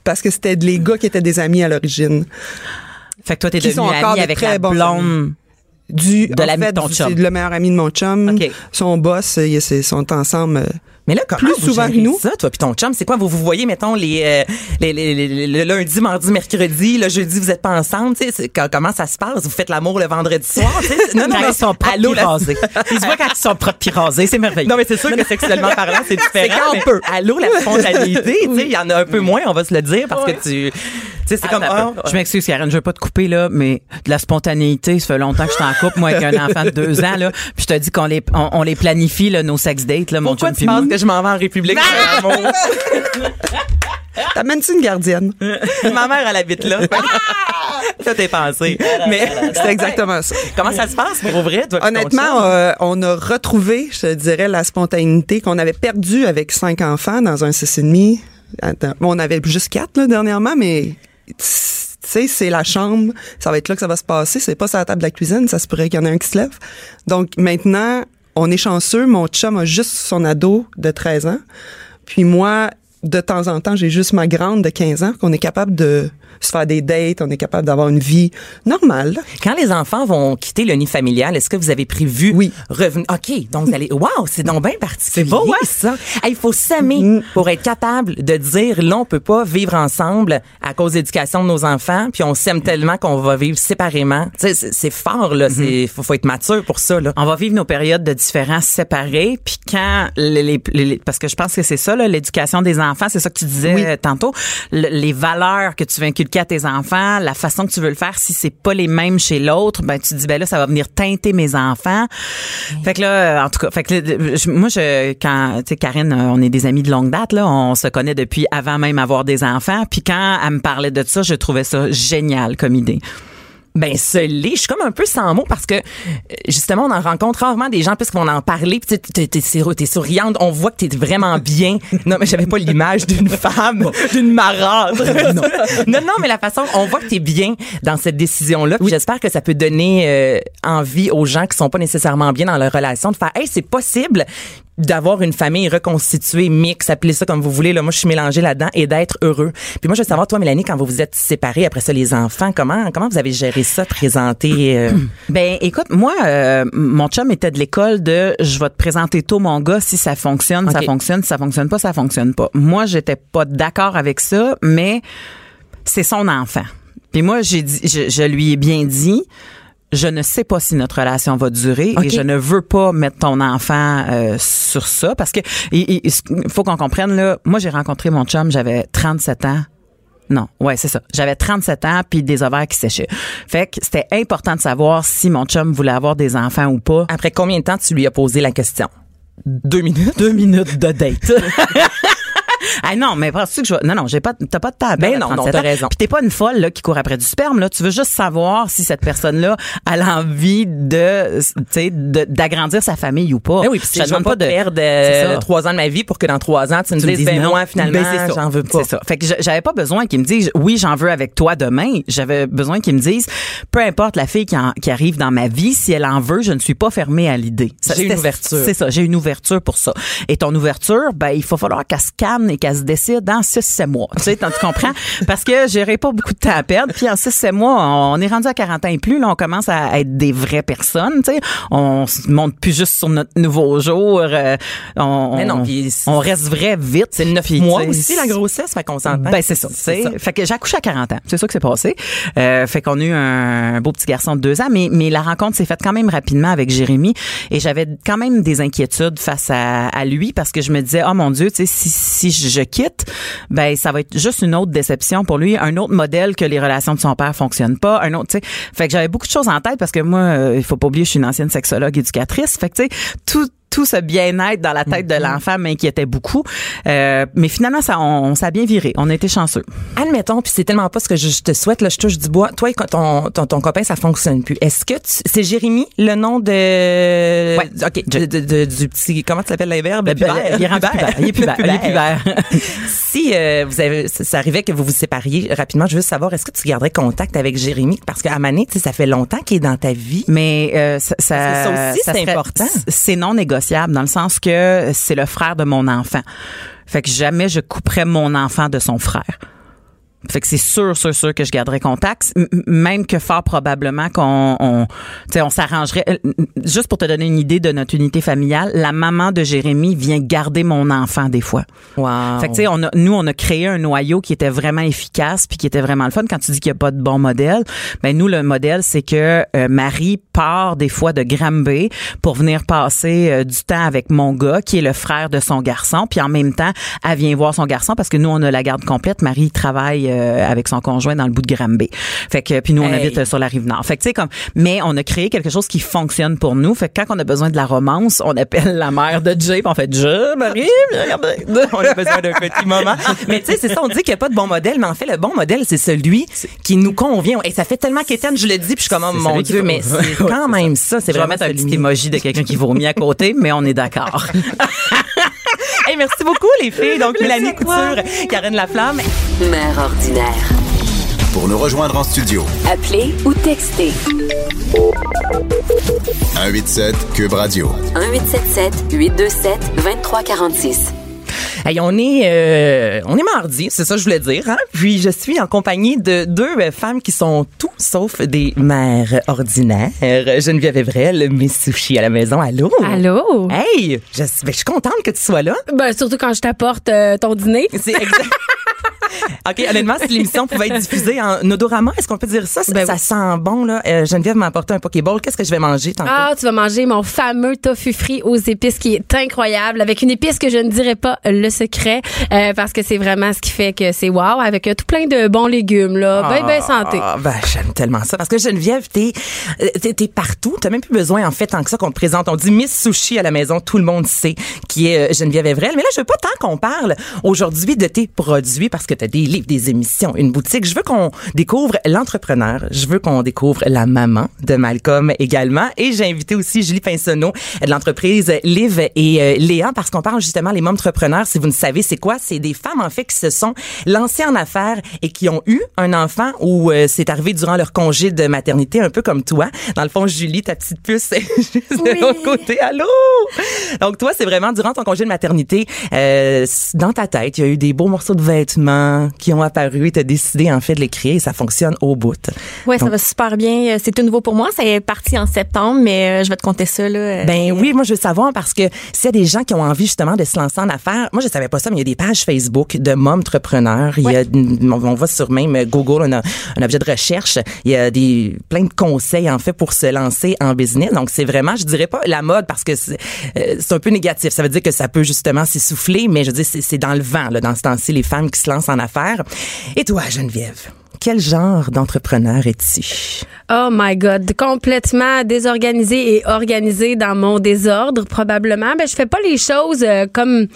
Parce que c'était les gars qui étaient des amis à l'origine.
fait que toi, t'es devenu
sont encore
ami
de
avec la blonde.
Du,
De
en
l'ami de
fait,
ton chum.
Le meilleur ami de mon chum.
OK.
Son boss, euh, ils ils sont ensemble. euh,
Mais là, comment
Plus
vous
souvent que nous.
ça, toi puis ton chum? C'est quoi? Vous vous voyez, mettons, les, euh, les, les- les- le lundi, mardi, mercredi, le jeudi, vous êtes pas ensemble, tu sais, comment ça se passe? Vous faites l'amour le vendredi soir, tu sais? Non, non, non.
ils sont propres
la-
rasés. Ils se voient quand ils sont propres rasés, c'est merveilleux.
Non, mais c'est sûr que sexuellement parlant, c'est différent.
C'est quand on peut.
Allô, la spontanéité, tu sais, il y en a un peu moins, on va se le dire, parce que tu sais, c'est comme, ah,
je m'excuse, Karen, je veux pas te couper, là, mais de la spontanéité, ça fait longtemps que je suis en couple, moi, avec un enfant de deux ans, là. Puis je te dis qu'on les, on, on les planifie, là, nos sex dates, là, mon
pourquoi tu penses que je m'en vais en République l'amour?
T'amènes-tu une gardienne?
Ma mère, elle habite là. Ça t'est pensé. Mais
C'est exactement ça.
comment ça se passe pour vrai, toi?
Honnêtement, euh, on a retrouvé, je te dirais, la spontanéité qu'on avait perdue avec cinq enfants dans un six et demi. Attends, bon, on avait juste quatre là, dernièrement, mais sais, c'est la chambre, ça va être là que ça va se passer. C'est pas sur la table de la cuisine, ça se pourrait qu'il y en ait un qui se lève. Donc maintenant, on est chanceux. Mon chum a juste son ado de 13 ans. Puis moi, de temps en temps, j'ai juste ma grande de 15 ans qu'on est capable de se faire des dates, on est capable d'avoir une vie normale.
Quand les enfants vont quitter le nid familial, est-ce que vous avez prévu
Oui.
revenir? OK, donc vous allez. Wow, c'est donc bien particulier.
C'est beau, hein?
ça. Hey, Il faut s'aimer
Mm.
pour être capable de dire là, on peut pas vivre ensemble à cause de l'éducation de nos enfants, puis on s'aime tellement qu'on va vivre séparément. Tu sais, c'est c'est fort, là. C'est faut, faut être mature pour ça, là.
On va vivre nos périodes de différence séparées, puis quand les, les- les- parce que je pense que c'est ça là, l'éducation des enfants, c'est ça que tu disais
Oui.
tantôt, Le- les valeurs que tu veux inculquer à tes enfants, la façon que tu veux le faire, si c'est pas les mêmes chez l'autre, ben tu te dis ben là ça va venir teinter mes enfants. Fait que là, en tout cas, fait que là, je- moi je quand tu sais Karine, euh, on est des amis de longue date là, on se connaît depuis avant même avoir des enfants, puis quand elle me parlait de ça, je trouvais ça génial comme idée.
Ben, ce l'est. Je suis comme un peu sans mots parce que, euh, justement, on en rencontre rarement des gens puisqu'on en parlait. Puis tu sais, t'es, t'es, t'es souriante. On voit que t'es vraiment bien. Non, mais j'avais pas l'image d'une femme, d'une marâtre. non. non, mais la façon, on voit que t'es bien dans cette décision-là. Puis j'espère que ça peut donner euh, envie aux gens qui sont pas nécessairement bien dans leur relation de faire, hey, c'est possible d'avoir une famille reconstituée, mix, appelez ça comme vous voulez. Là, moi, je suis mélangée là-dedans et d'être heureux. Puis moi, je veux savoir, toi, Mélanie, quand vous vous êtes séparés, après ça, les enfants, comment comment vous avez géré ça, présenter? Euh...
Ben, écoute, moi, euh, mon chum était de l'école de je vais te présenter tôt mon gars si ça fonctionne, ça fonctionne, si ça fonctionne pas, ça fonctionne pas. Moi, j'étais pas d'accord avec ça, mais c'est son enfant. Puis moi, j'ai dit, je, je lui ai bien dit. Je ne sais pas si notre relation va durer et je ne veux pas mettre ton enfant euh, sur ça parce que il, il- il faut qu'on comprenne là. Moi, j'ai rencontré mon chum, j'avais 37 ans. Non, ouais, c'est ça. J'avais 37 ans puis des ovaires qui séchaient. Fait que c'était important de savoir si mon chum voulait avoir des enfants ou pas.
Après combien de temps tu lui as posé la question? Deux minutes?
Deux minutes de date. Ah non, mais penses-tu que je vais... Non, non, j'ai pas, t'as pas de à
Ben non,
à
non,
37
t'as raison.
Puis t'es pas une folle, là, qui court après du sperme, là. Tu veux juste savoir si cette personne-là a l'envie de, tu sais, d'agrandir sa famille ou pas.
Ben oui,
Je
ne
demande
pas de perdre euh, trois ans de ma vie pour que dans trois ans, tu me
tu me
dises,
dises
ben
non.
moi, finalement,
Ben,
j'en veux pas.
C'est ça. Fait que j'avais pas besoin qu'ils me disent oui, j'en veux avec toi demain. J'avais besoin qu'ils me disent peu importe la fille qui, en- qui arrive dans ma vie, si elle en veut, je ne suis pas fermée à l'idée.
J'ai une ouverture.
C'est ça, j'ai une ouverture pour ça. Et ton ouverture, ben il faut falloir qu'elle se calme et qu'elle se décide dans 6 7 mois. Tu sais, tu comprends? Parce que j'aurais pas beaucoup de temps à perdre. Puis en 6 7 mois, on est rendu à 40 ans et plus, là on commence à être des vraies personnes, tu sais. On se monte plus juste sur notre nouveau jour, euh, on
Mais non,
on- reste vrai vite.
C'est neuf
Puis,
mois
tu sais,
aussi, la grossesse, fait qu'on s'entend.
ben c'est ça. Fait que j'ai accouché à 40 ans. C'est ça que c'est passé. Euh, fait qu'on a eu un, beau petit garçon de deux ans, mais mais la rencontre s'est faite quand même rapidement avec Jérémy et j'avais quand même des inquiétudes face à, à lui parce que je me disais oh mon Dieu, tu sais si si je, quitte, ben ça va être juste une autre déception pour lui, un autre modèle que les relations de son père fonctionnent pas, un autre, tu sais. Fait que j'avais beaucoup de choses en tête parce que moi, euh, il faut pas oublier, je suis une ancienne sexologue éducatrice. Fait que tu sais tout tout ce bien-être dans la tête de l'enfant m'inquiétait beaucoup. Euh, mais finalement, ça, on, ça a bien viré. On a été chanceux.
Admettons, puis c'est tellement pas ce que je, je te souhaite, là, je touche du bois. Toi, quand ton, ton, ton copain, ça fonctionne plus. Est-ce que tu- c'est Jérémy, le nom de,
Ouais.
ok, de, de- de- du petit, comment tu l'appelles, l'imberbe?
Il est rendu. Il est. Il est pubère.
si euh, vous avez, ça, arrivait que vous vous sépariez rapidement, je veux juste savoir, est-ce que tu garderais contact avec Jérémy? Parce qu'à Mané, ça fait longtemps qu'il est dans ta vie.
Mais euh, ça, ça,
aussi, c'est important.
C'est non négociable dans le sens que c'est le frère de mon enfant. Fait que jamais je couperais mon enfant de son frère. Fait que c'est sûr, sûr, sûr que je garderai contact. Même que fort probablement qu'on, on, tu sais, on s'arrangerait. Euh, Juste pour te donner une idée de notre unité familiale, la maman de Jérémy vient garder mon enfant des fois.
Wow.
Fait que, tu sais, on a, nous, on a créé un noyau qui était vraiment efficace puis qui était vraiment le fun. Quand tu dis qu'il n'y a pas de bon modèle, ben nous, le modèle, c'est que euh, Marie part des fois de Granby pour venir passer euh, du temps avec mon gars, qui est le frère de son garçon. Puis en même temps, elle vient voir son garçon parce que nous, on a la garde complète. Marie travaille euh, avec son conjoint dans le bout de Granby. Fait que, puis nous, on
Hey.
habite sur la rive nord. Fait que, tu sais, comme, mais on a créé quelque chose qui fonctionne pour nous. Fait que quand on a besoin de la romance, on appelle la mère de Jay, puis on fait Je, Marie, viens regarder.
on a besoin d'un petit moment. Mais tu sais, c'est ça, on dit qu'il n'y a pas de bon modèle, mais en fait, le bon modèle, c'est celui qui nous convient. Et ça fait tellement qu'Étienne, je le dis, puis je suis comme, oh, mon Dieu, mais c'est quand même ça. C'est vraiment
un petit emoji de quelqu'un qui vomit à côté, mais on est d'accord.
Hey, merci beaucoup, les filles. Donc, Mélanie Couture, Karen Laflamme.
Mère ordinaire.
Pour nous rejoindre en studio,
Appelez ou textez
187 Cube Radio.
1877 827 2346.
Hey, on est, euh, on est mardi, c'est ça que je voulais dire. Hein? Puis je suis en compagnie de deux femmes qui sont tout sauf des mères ordinaires. Geneviève Evrel, Miss Sushi à la maison. Allô?
Allô?
Hey, je, ben, je suis contente que tu sois là.
Ben, surtout quand je t'apporte euh, ton dîner.
C'est exact. OK, honnêtement, si l'émission pouvait être diffusée en odorama, est-ce qu'on peut dire ça? Ça,
Ben
ça
oui.
sent bon, là. Euh, Geneviève m'a apporté un Pokéball. Qu'est-ce que je vais manger tantôt?
Ah, tu vas manger mon fameux tofu frit aux épices qui est incroyable, avec une épice que je ne dirais pas le secret, euh, parce que c'est vraiment ce qui fait que c'est wow, avec euh, tout plein de bons légumes, là. Ben, ben santé.
Ah, ben, j'aime tellement ça. Parce que Geneviève, t'es, euh, t'es, t'es partout. T'as même plus besoin, en fait, tant que ça qu'on te présente. On dit Miss Sushi à la maison. Tout le monde sait qui est euh, Geneviève Evrel. Mais là, je veux pas tant qu'on parle aujourd'hui de tes produits parce que t'as des livres, des émissions, une boutique. Je veux qu'on découvre l'entrepreneur. Je veux qu'on découvre la maman de Malcolm également. Et j'ai invité aussi Julie Pinsonneau de l'entreprise Live et euh, Léa parce qu'on parle justement les entrepreneurs. Si vous ne savez c'est quoi, c'est des femmes en fait qui se sont lancées en affaires et qui ont eu un enfant ou euh, c'est arrivé durant leur congé de maternité, un peu comme toi. Dans le fond, Julie, ta petite puce, c'est juste de l'autre côté. Allô? Donc toi, c'est vraiment durant ton congé de maternité, euh, dans ta tête, il y a eu des beaux morceaux de vêtements qui ont apparu et tu as décidé en fait de les créer et ça fonctionne au bout.
Ouais, ça va super bien. Euh, C'est tout nouveau pour moi. Ça est parti en septembre, mais euh, je vais te compter ça là. euh,
Ben oui, moi je veux savoir parce que s'il y a des gens qui ont envie justement de se lancer en affaires, moi je savais pas ça, mais il y a des pages Facebook de entrepreneurs. Il y a, on va sur même Google, on a un objet de recherche. Il y a des plein de conseils en fait pour se lancer en business. Donc c'est vraiment, je dirais pas la mode parce que c'est euh, un peu négatif. Ça veut dire que ça peut justement s'essouffler, mais je c'est c'est dans le vent là, dans ce temps-ci les femmes qui se lancent en affaires. Et toi, Geneviève, quel genre d'entrepreneur es-tu?
Oh my God, complètement désorganisée et organisée dans mon désordre probablement. Ben je fais pas les choses euh, comme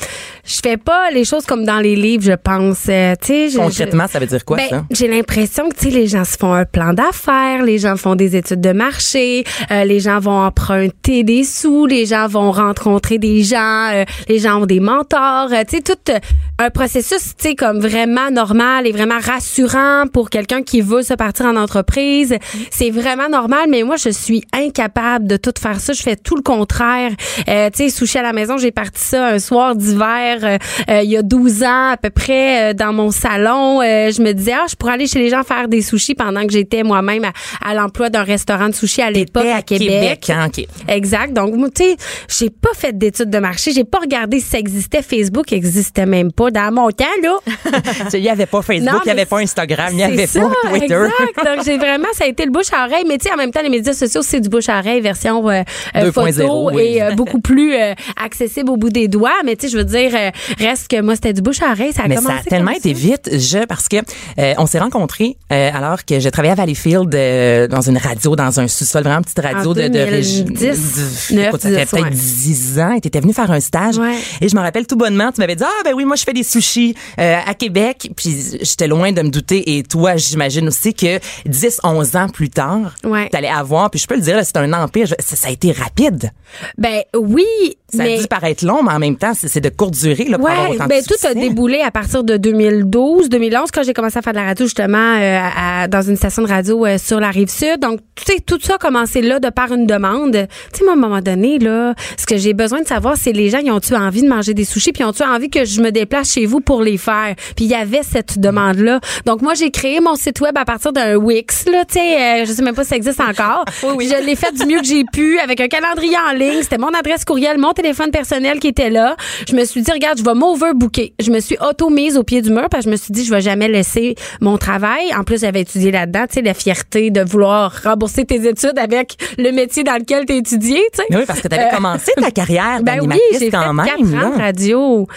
je fais pas les choses comme dans les livres, je pense. Euh, je-
Concrètement, ça veut dire quoi
ben,
ça?
j'ai l'impression que les gens se font un plan d'affaires, les gens font des études de marché, euh, les gens vont emprunter des sous, les gens vont rencontrer des gens, euh, les gens ont des mentors, euh, tu sais tout un processus tu sais comme vraiment normal et vraiment rassurant pour quelqu'un qui veut se partir en entreprise. C'est vraiment normal, mais moi je suis incapable de tout faire ça. Je fais tout le contraire. Euh, tu sais sushi à la maison, j'ai parti ça un soir d'hiver euh, euh, il y a 12 ans à peu près euh, dans mon salon. Euh, je me disais ah je pourrais aller chez les gens faire des sushis pendant que j'étais moi-même à, à l'emploi d'un restaurant de sushi à l'époque à Québec.
hein, ok.
Exact. Donc, tu sais, j'ai pas fait d'études de marché. J'ai pas regardé si ça existait. Facebook existait même pas. Dans mon temps, là.
Il n'y avait pas Facebook, il n'y avait pas Instagram, il n'y avait
ça,
Twitter.
Exact. Donc, j'ai vraiment, ça a été le bouche à oreille. Mais tu sais, en même temps, les médias sociaux, c'est du bouche à oreille version euh, euh,
2.0,
photo
oui.
et euh, beaucoup plus euh, accessible au bout des doigts. Mais tu sais, je veux dire, euh, reste que moi, c'était du bouche à oreille. Ça a
Mais
commencé
ça a tellement été vite, je parce que euh, on s'est rencontrés euh, alors que je travaillais à Valleyfield euh, dans une radio, dans un sous-sol vraiment petite radio
En
de, de régi-
2010,
du- écoute, ça fait
9,
peut-être
ouais.
10 ans. Et t'étais venu faire un stage.
Ouais.
Et je me rappelle tout bonnement, tu m'avais dit ah ben oui moi je fais des sushis euh, à Québec. Puis j'étais loin de me douter. Et toi j'imagine aussi que 10, 11 ans plus tard,
Ouais.
t'allais avoir. Puis je peux le dire, c'est un empire. Ça, ça a été rapide.
Ben oui,
Ça
mais
a dû paraître long, mais en même temps c'est de courte durée là, pour avoir
Ouais,
de
ben tout a déboulé à partir de 2012, 2011 quand j'ai commencé à faire de la radio justement euh, à- dans une station de radio euh, sur la rive sud. Donc tu sais tout ça a commencé là de par une demande. Tu sais moi, à un moment donné là, ce que j'ai besoin de savoir c'est les gens ils ont-tu envie de manger des sushis puis ont-tu envie que je me déplace chez vous pour les faire? Puis il y avait cette demande là. Donc moi j'ai créé mon site web à partir d'un Wix là, tu sais euh, je sais même pas si ça existe encore. Je l'ai fait du mieux que j'ai pu avec un calendrier en ligne, c'était mon adresse courriel, mon téléphone personnel qui était là. Je me suis dit regarde, je vais m'overbooker. Je me suis auto-mise au pied du mur parce que je me suis dit je vais jamais laisser mon travail. En plus, j'avais étudié là-dedans, tu sais la fierté de vouloir rembourser tes études avec le métier dans lequel tu étudié, tu sais.
Oui, parce que tu avais
Euh,
commencé ta carrière
Ben oui,
d'animatrice
fait
quand même.
quatre ans de
là.
radio.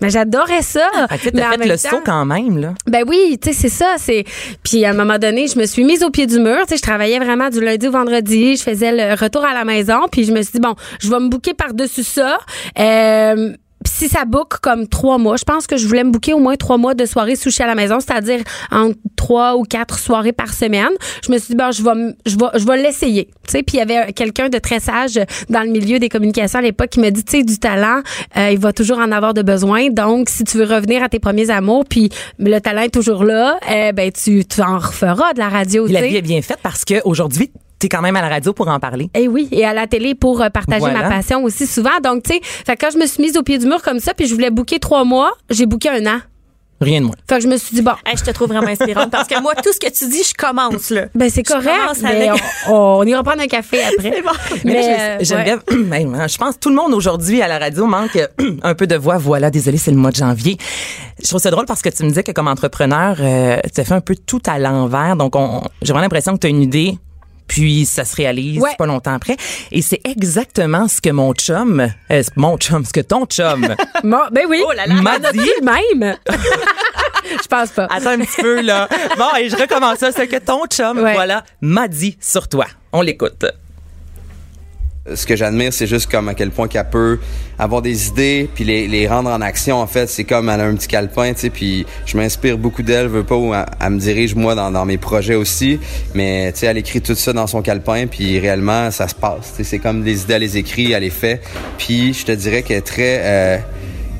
Mais j'adorais ça.
Fait que
Mais en
fait
même
le
temps-
saut quand même, là.
ben oui, tu sais, c'est ça. C'est puis à un moment donné, je me suis mise au pied du mur. Tu sais, je travaillais vraiment du lundi au vendredi. Je faisais le retour à la maison. Puis je me suis dit bon, je vais me bouquer par dessus ça. Euh, si ça book comme trois mois, je pense que je voulais me bouquer au moins trois mois de soirées sushi à la maison, c'est-à-dire entre trois ou quatre soirées par semaine. Je me suis dit bon, je vais, je vais, je vais l'essayer. Tu sais, puis il y avait quelqu'un de très sage dans le milieu des communications à l'époque qui me dit, tu sais, du talent, euh, il va toujours en avoir de besoin. Donc, si tu veux revenir à tes premiers amours, puis le talent est toujours là, euh, ben tu, tu en referas de la radio.
La vie est bien faite parce que aujourd'hui, t'es quand même à la radio pour en parler.
Eh oui, et à la télé pour euh, partager
Voilà.
ma passion aussi souvent. Donc, tu sais, fait que quand je me suis mise au pied du mur comme ça, puis je voulais booker trois mois, j'ai booké un an.
Rien de moins.
Fait que je me suis dit, bon,
Hey, je te trouve vraiment inspirante parce que moi, tout ce que tu dis, je commence, là.
ben c'est
Je
correct,
commence
mais
avec-
on, on ira prendre un café après.
Bon.
Mais, là,
euh,
je-
ouais.
Je pense que tout le monde aujourd'hui à la radio manque un peu de voix. Voilà, désolé, c'est le mois de janvier. Je trouve ça drôle parce que tu me disais que comme entrepreneur, euh, tu as fait un peu tout à l'envers. Donc, on, j'ai vraiment l'impression que tu as une idée, puis ça se réalise
Ouais.
pas longtemps après. Et c'est exactement ce que mon chum, euh, mon chum, ce que ton chum
Bon, ben oui.
Oh là là.
m'a dit.
même. je pense pas.
Attends un petit peu, là. Bon, et je recommence ça. Ce que ton chum,
Ouais.
voilà, m'a dit sur toi. On l'écoute.
Ce que j'admire, c'est juste comme à quel point qu'elle peut avoir des idées puis les, les rendre en action. En fait, c'est comme elle a un petit calepin, tu sais. Puis je m'inspire beaucoup d'elle, veux pas où elle, me dirige moi dans, dans mes projets aussi. Mais tu sais, elle écrit tout ça dans son calepin puis réellement ça se passe. Tu sais, c'est comme des idées, elle les écrit, elle les fait. Puis je te dirais qu'elle est très euh,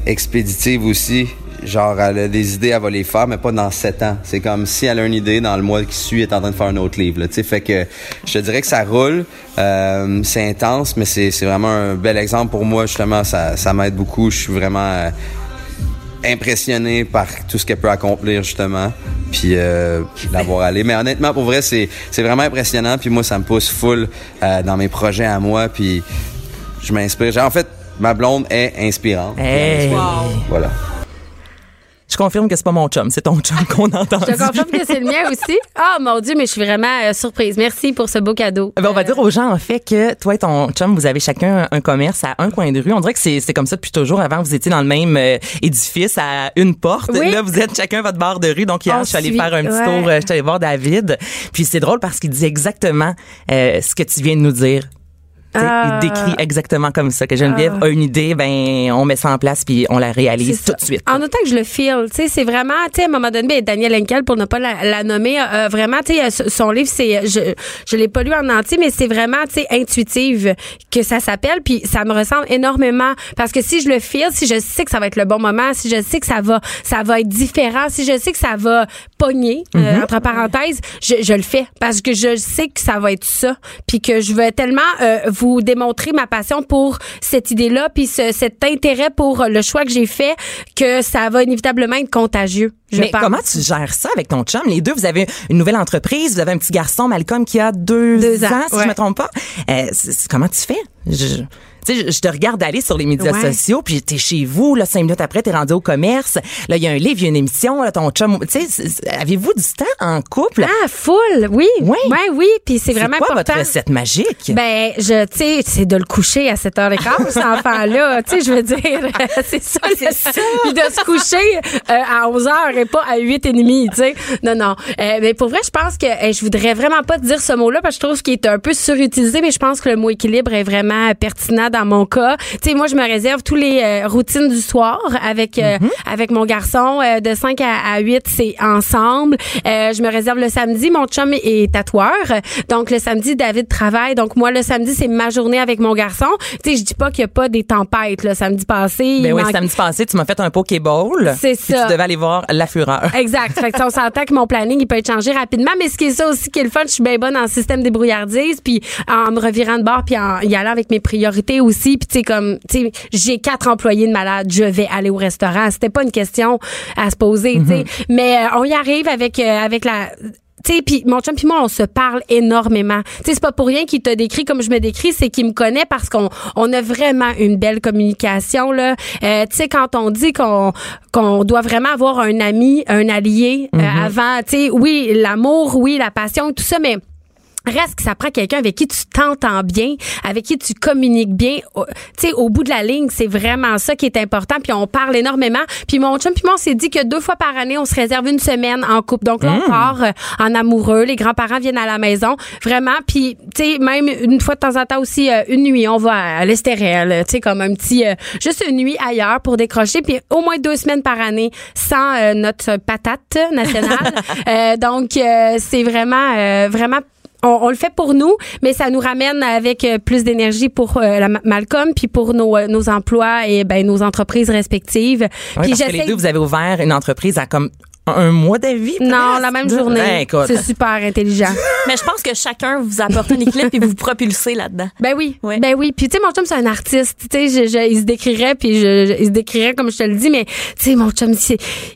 expéditive aussi. Genre, elle a des idées, elle va les faire, mais pas dans sept ans. C'est comme si elle a une idée, dans le mois qui suit, elle est en train de faire un autre livre. Là, tu sais. fait que je te dirais que ça roule. Euh, c'est intense, mais c'est, vraiment un bel exemple pour moi. Justement, ça, ça m'aide beaucoup. Je suis vraiment euh, impressionné par tout ce qu'elle peut accomplir, justement. Puis euh, la voir aller. Mais honnêtement, pour vrai, c'est, c'est vraiment impressionnant. Puis moi, ça me pousse full euh, dans mes projets à moi. Puis je m'inspire. Genre, En fait, ma blonde est inspirante.
Hey.
Voilà.
Je confirme que c'est pas mon chum, c'est ton chum qu'on entend.
Je confirme que c'est le mien aussi. Ah, mon Dieu, mais je suis vraiment euh, surprise. Merci pour ce beau cadeau.
Ben, on va dire aux gens, en fait, que toi et ton chum, vous avez chacun un commerce à un coin de rue. On dirait que c'est c'est comme ça depuis toujours. Avant, vous étiez dans le même euh, édifice à une porte.
Oui.
Là, vous êtes chacun votre barre de rue. Donc, hier,
On
je suis allée
suit,
faire un petit
ouais.
tour. euh, Je suis allée voir David. Puis c'est drôle parce qu'il dit exactement euh, ce que tu viens de nous dire. Sais,
Ah.
Il décrit exactement comme ça que Geneviève
Ah.
a une idée, ben on met ça en place puis on la réalise tout de suite.
En autant que je le feel, tu sais, c'est vraiment, tu sais, à un moment donné, ben, Daniel Henkel, pour ne pas la, la nommer, euh, vraiment, tu sais, euh, son livre, c'est, je, je l'ai pas lu en entier, mais c'est vraiment, tu sais, intuitive que ça s'appelle, puis ça me ressemble énormément parce que si je le feel, si je sais que ça va être le bon moment, si je sais que ça va, ça va être différent, si je sais que ça va pogner, euh,
Mm-hmm.
entre parenthèses, je, je le fais parce que je sais que ça va être ça, puis que je veux tellement euh, vous démontrer ma passion pour cette idée-là, puis ce- cet intérêt pour le choix que j'ai fait, que ça va inévitablement être contagieux. Je
Mais
pense.
comment tu gères ça avec ton chum? Les deux, vous avez une nouvelle entreprise, vous avez un petit garçon, Malcolm, qui a deux,
Deux ans,
si
ouais.
je me trompe pas. Euh, comment tu fais? Je, tu sais, je, je te regarde aller sur les médias
Ouais.
sociaux, puis t'es chez vous, là, cinq minutes après, t'es rendu au commerce. Là, il y a un livre, il y a une émission, là, ton chum. Tu sais, avez-vous du temps en couple?
Ah, full, oui.
Oui.
Ouais, oui, puis c'est vraiment
quoi
important.
votre recette magique?
Ben, je, tu sais, c'est de le coucher à 7h15, cet enfant-là. Tu sais, je veux dire, c'est ça. c'est ça. Puis de se coucher euh, à 11h et pas à 8h30, tu sais. Non, non. Euh, mais pour vrai, je pense que euh, je voudrais vraiment pas te dire ce mot-là parce que je trouve qu'il est un peu surutilisé, mais je pense que le mot équilibre est vraiment euh, dans mon cas. Tu sais, moi, je me réserve tous les euh, routines du soir avec euh, avec mon garçon euh, de 5 à, à 8, c'est ensemble. Euh, je me réserve le samedi. Mon chum est tatoueur. Donc, le samedi, David travaille. Donc, moi, le samedi, c'est ma journée avec mon garçon. Tu sais, je dis pas qu'il y a pas des tempêtes, le samedi passé.
Ben oui,
manque-
samedi passé, tu m'as fait un pokéball.
C'est
puis
ça.
Tu devais aller voir La Fureur.
Exact. Fait que on s'entend que mon planning, il peut être changé rapidement. Mais ce qui est ça aussi qui est le fun, je suis bien bonne en système débrouillardise, puis en me revirant de bord, puis en y allant avec mes priorités aussi. Puis tu sais, comme, tu sais, j'ai quatre employés de malade, je vais aller au restaurant. C'était pas une question à se poser, tu sais. Mais euh, on y arrive avec, euh, avec la tu sais, puis mon chum puis moi, on se parle énormément. Tu sais, c'est pas pour rien qu'il te décrit comme je me décris, c'est qu'il me connaît parce qu'on on a vraiment une belle communication là. Euh, tu sais, quand on dit qu'on qu'on doit vraiment avoir un ami, un allié euh, avant, tu sais, oui, l'amour, oui, la passion, tout ça, mais Reste que ça prend quelqu'un avec qui tu t'entends bien, avec qui tu communiques bien. Au- Tu sais, au bout de la ligne, c'est vraiment ça qui est important. Puis on parle énormément. Puis mon chum puis moi, on s'est dit que deux fois par année, on se réserve une semaine en couple. Donc là, on part euh, en amoureux. Les grands-parents viennent à la maison. Vraiment. Puis, tu sais, même une fois de temps en temps aussi, euh, une nuit, on va à l'Estérel. Tu sais, comme un petit... euh, juste une nuit ailleurs pour décrocher. Puis au moins deux semaines par année sans notre patate nationale. Euh, donc, euh, c'est vraiment, euh, vraiment on, on le fait pour nous, mais ça nous ramène avec euh, plus d'énergie pour euh, la Ma- Malcolm, puis pour nos, euh, nos emplois et ben, nos entreprises respectives.
Oui,
puis
parce que les deux, vous avez ouvert une entreprise à comme un mois d'avis.
Non, la même journée.
Ben.
C'est super intelligent.
Mais je pense que chacun vous apporte un équilibre et vous propulsez là-dedans.
Ben oui,
Ouais.
ben oui. Puis tu sais, mon chum c'est un artiste. Tu sais, je, je- il se décrirait, puis je, je- il se décrirait comme je te le dis, mais tu sais, mon chum,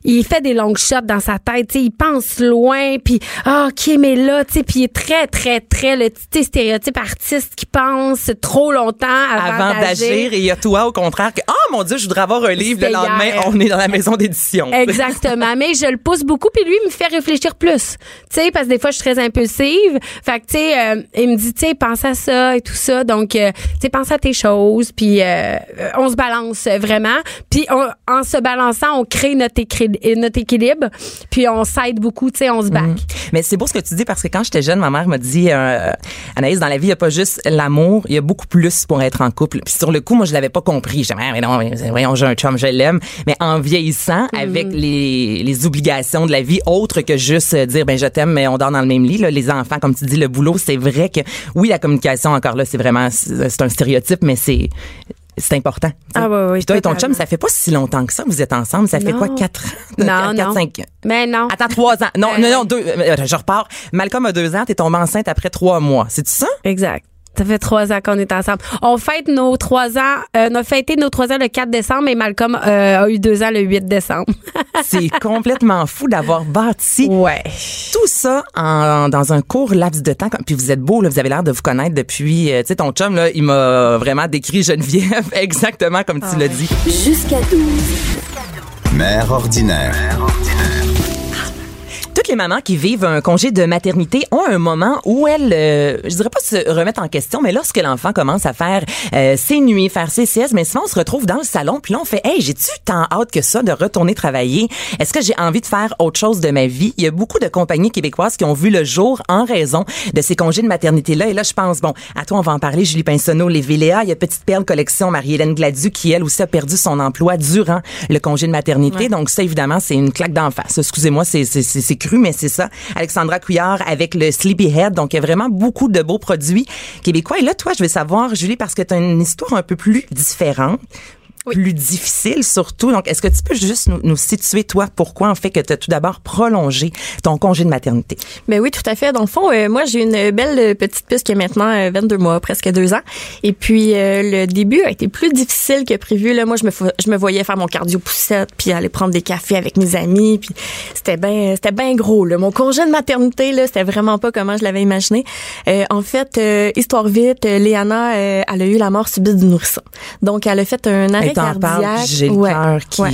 il fait des longs shots dans sa tête. Tu sais, il pense loin, puis ah, ok, mais là, tu sais, puis il est très, très, très le sais, stéréotype artiste qui pense trop longtemps avant,
avant d'agir et il y a toi au contraire que oh mon dieu je voudrais avoir un livre le lendemain
hier.
on est dans la maison d'édition
Exactement. Mais je le pousse beaucoup, puis lui, il me fait réfléchir plus. Tu sais, parce que des fois, je suis très impulsive. Fait que, tu sais, euh, il me dit, tu sais, pense à ça et tout ça. Donc, euh, tu sais, pense à tes choses, puis euh, on se balance vraiment. Puis on- en se balançant, on crée notre, équilibre, puis on s'aide beaucoup, tu sais, on se back.
Mais c'est beau ce que tu dis parce que quand j'étais jeune, ma mère m'a dit Anaïs, dans la vie, il n'y a pas juste l'amour, il y a beaucoup plus pour être en couple. Puis sur le coup, moi, je l'avais pas compris. Ah, mais non, mais voyons, j'ai un chum, je l'aime. Mais en vieillissant, avec les, les obligations de la vie, autres que juste euh, dire ben je t'aime, mais on dort dans le même lit. Là, les enfants, comme tu dis, le boulot, c'est vrai que oui, la communication encore là, c'est vraiment c'est c'est un stéréotype, mais c'est c'est important.
Ah ouais, ouais,
Puis toi et ton chum, ça fait pas si longtemps que ça. Vous êtes ensemble. Ça fait quoi, quatre ans?
Non,
Quatre,
non.
cinq ans?
Mais non.
Attends, trois ans. Non,
Euh,
non, non, deux. euh, Je repars. Malcolm a deux ans, t'es tombée enceinte après trois mois. C'est ça?
Exact. Ça fait trois ans qu'on est ensemble. On fête nos trois ans, euh, on a fêté nos trois ans le 4 décembre, et Malcolm euh, a eu deux ans le 8 décembre.
C'est complètement fou d'avoir bâti
ouais.
tout ça en, dans un court laps de temps. Puis vous êtes beau, là, vous avez l'air de vous connaître depuis. euh, tu sais, ton chum, là, il m'a vraiment décrit Geneviève exactement comme tu l'as dit.
Jusqu'à 12.
Mère ordinaire.
Toutes les mamans qui vivent un congé de maternité ont un moment où elles, euh, je dirais pas se remettent en question, mais lorsque l'enfant commence à faire euh, ses nuits, faire ses siestes, mais souvent on se retrouve dans le salon, puis là on fait, hey, j'ai-tu tant hâte que ça de retourner travailler? Est-ce que j'ai envie de faire autre chose de ma vie Il y a beaucoup de compagnies québécoises qui ont vu le jour en raison de ces congés de maternité là. Et là, je pense, bon, à toi on va en parler, Julie Pinsonneau, les Véléa, il y a Petite Perle Collection, Marie-Hélène Gladu qui elle aussi a perdu son emploi durant le congé de maternité. Donc ça évidemment c'est une claque d'en face. Excusez-moi, c'est c'est c'est c'est mais c'est ça. Alexandra Couillard avec le Sleepyhead. Donc il y a vraiment beaucoup de beaux produits québécois. Et là toi, je vais savoir Julie parce que tu as une histoire un peu plus différente. Plus difficile surtout. Donc, est-ce que tu peux juste nous, nous situer, toi, pourquoi en fait que tu as tout d'abord prolongé ton congé de maternité?
Ben oui, tout à fait. Dans le fond, euh, moi, j'ai une belle petite puce qui a maintenant euh, 22 mois, presque deux ans. Et puis, euh, le début a été plus difficile que prévu. Là, moi, je me, je me voyais faire mon cardio poussette, puis aller prendre des cafés avec mes amis. Puis, c'était bien, c'était bien gros. Là. Mon congé de maternité, là, c'était vraiment pas comment je l'avais imaginé. Euh, en fait, euh, histoire vite, euh, Léana, elle a eu la mort subite du nourrisson. Donc, elle a fait un arrêt
Hey, t'en parles, j'ai le
Ouais,
cœur qui-
ouais.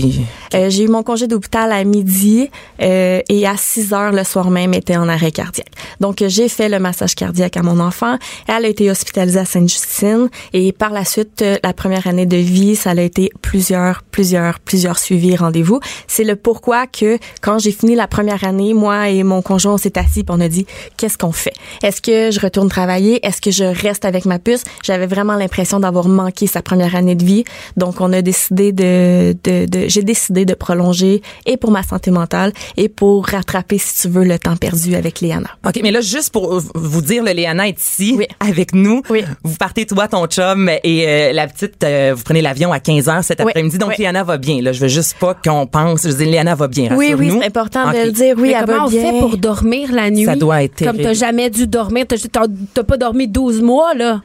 Euh, j'ai eu mon congé d'hôpital à midi euh, et à 6 heures le soir même était en arrêt cardiaque. Donc euh, j'ai fait le massage cardiaque à mon enfant. Elle a été hospitalisée à Sainte-Justine et par la suite euh, la première année de vie, ça a été plusieurs plusieurs plusieurs suivis et rendez-vous. C'est le pourquoi que quand j'ai fini la première année, moi et mon conjoint on s'est assis et on a dit qu'est-ce qu'on fait? Est-ce que je retourne travailler? Est-ce que je reste avec ma puce? J'avais vraiment l'impression d'avoir manqué sa première année de vie. Donc on a décidé de, de, de j'ai décidé de prolonger et pour ma santé mentale et pour rattraper si tu veux le temps perdu avec Léana.
OK, mais là, juste pour vous dire, le Léana est ici
Oui.
avec nous.
Oui.
Vous partez, toi, ton chum, et euh, la petite, euh, vous prenez l'avion à 15 heures cet
Oui.
après-midi. Donc,
Oui.
Léana va bien. Là, je veux juste pas qu'on pense. Je dis, Léana va bien.
Oui, oui, c'est important de le dire. Oui,
Mais
elle
comment
va
on
bien.
fait pour dormir la nuit?
Ça doit être
Comme t'as jamais dû dormir, t'as t'as- t'as pas dormi 12 mois, là.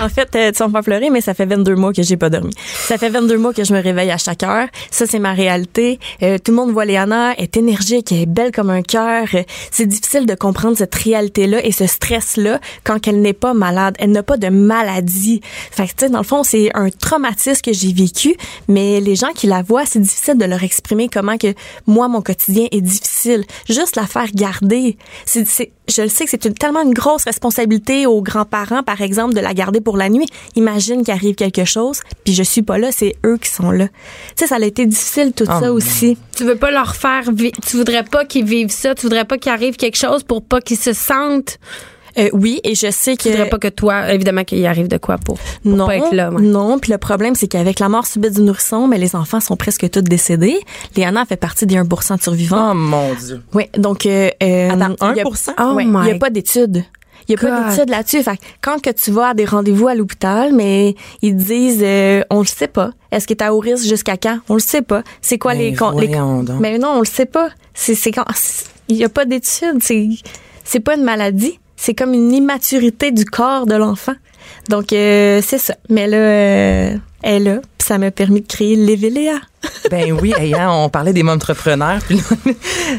En fait, euh, tu vas me pleurer, mais ça fait 22 mois que j'ai pas dormi. Ça fait 22 mois que je me réveille à chaque heure. Ça, c'est ma réalité. Euh, tout le monde voit Léana, est énergique, elle est belle comme un cœur. Euh, C'est difficile de comprendre cette réalité-là et ce stress-là quand elle n'est pas malade. Elle n'a pas de maladie. Fait que, tu sais, dans le fond, c'est un traumatisme que j'ai vécu, mais les gens qui la voient, c'est difficile de leur exprimer comment que moi, mon quotidien est difficile. Juste la faire garder. Je le sais que c'est tellement une grosse responsabilité aux grands-parents, par exemple, de la garder pour la nuit. Imagine qu'il arrive quelque chose, puis je suis pas là, c'est eux qui sont là. Tu sais, ça a été difficile tout
Oh,
ça aussi.
Tu veux pas leur faire vi- tu voudrais pas qu'ils vivent ça, tu voudrais pas qu'il arrive quelque chose pour pas qu'ils se sentent?
Euh, oui, et je sais que
Tu voudrais pas que toi, évidemment, qu'il arrive de quoi pour, pour
non,
pas être là. ouais.
non. Puis le problème, c'est qu'avec la mort subite du nourrisson, mais les enfants sont presque tous décédés. Léana fait partie des 1% de survivants.
Oh, mon Dieu.
Oui, donc euh, euh,
Attends,
il y a-
1%?
Oh
Ouais, il n'y a pas d'études. Il n'y a pas d'études là-dessus. Fait quand que tu vas à des rendez-vous à l'hôpital, mais ils te disent, euh, on le sait pas. Est-ce que tu à haut risque jusqu'à quand? On le sait pas. C'est quoi
Mais
les, les. Mais non, on le sait pas. C'est, c'est quand, il n'y a pas d'études. C'est, c'est pas une maladie. C'est comme une immaturité du corps de l'enfant. Donc, euh, c'est ça. Mais là, euh, elle est là. Puis ça m'a permis de créer Lévéléa.
Ben oui, hey, hein, on parlait des entrepreneurs. Puis là,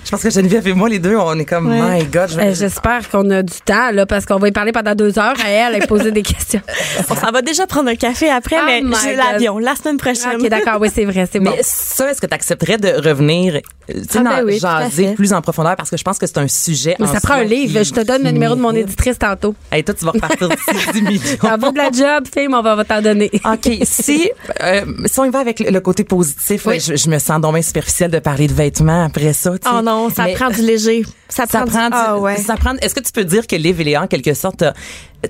je pense que Geneviève et moi, les deux, on est comme,
Ouais.
my God. je
Euh, J'espère qu'on a du temps, là, parce qu'on va y parler pendant deux heures à elle et poser des questions.
On s'en va déjà prendre un café après,
Oh
mais j'ai l'avion la semaine prochaine.
OK, d'accord, oui, c'est vrai, c'est bon.
Mais ça, est-ce que tu accepterais de revenir tu sais,
Ah ben oui,
jaser plus en profondeur? Parce que je pense que c'est un sujet.
Mais ça prend un livre.
qui-
Je te donne le numéro de mon éditrice tantôt.
Hey, toi, tu vas repartir d'ici 10 millions.
Ça vaut de la job, mais on va, va t'en donner.
OK, si, euh, si on y va avec le, le côté positif,
Oui.
je, je me sens donc bien superficielle de parler de vêtements après ça.
Oh non, ça
Mais
prend du léger. Ça prend,
Ça prend,
du... Ah ouais.
ça prend. Est-ce que tu peux dire que Liv et Léa, en quelque sorte,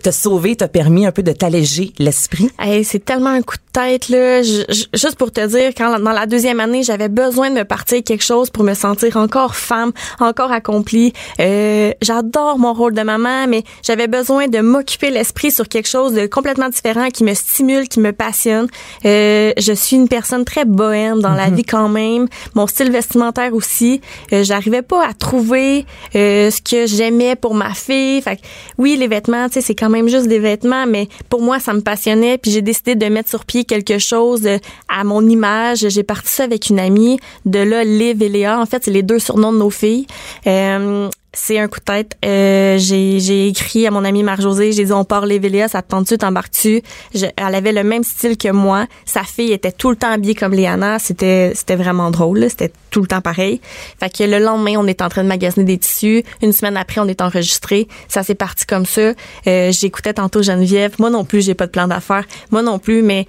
t'a- sauvé, t'a permis un peu de t'alléger l'esprit?
Hey, c'est tellement un coup de tête là. Je- je- juste pour te dire, quand dans la deuxième année, j'avais besoin de me partir quelque chose pour me sentir encore femme, encore accomplie. Euh, J'adore mon rôle de maman, mais j'avais besoin de m'occuper l'esprit sur quelque chose de complètement différent qui me stimule, qui me passionne. Euh, je suis une personne très bohème dans la vie quand même. Mon style vestimentaire aussi. Euh, J'arrivais pas à trouver euh, ce que j'aimais pour ma fille. Fait que, oui, les vêtements, tu sais, c'est quand même juste des vêtements, mais pour moi, ça me passionnait. Puis j'ai décidé de mettre sur pied quelque chose euh, à mon image. J'ai parti ça avec une amie. De là, Liv et Léa. En fait, c'est les deux surnoms de nos filles. Euh, c'est un coup de tête. Euh, j'ai, écrit à mon amie Marc-Josée, j'ai dit on part les Léa, ça te tente-tu, t'embarques-tu? Elle avait le même style que moi. Sa fille était tout le temps habillée comme Léana. C'était, c'était vraiment drôle. C'était tout le temps pareil. Fait que le lendemain, on est en train de magasiner des tissus. Une semaine après, on est enregistré. Ça s'est parti comme ça. Euh, j'écoutais tantôt Geneviève. Moi non plus, j'ai pas de plan d'affaires. Moi non plus, mais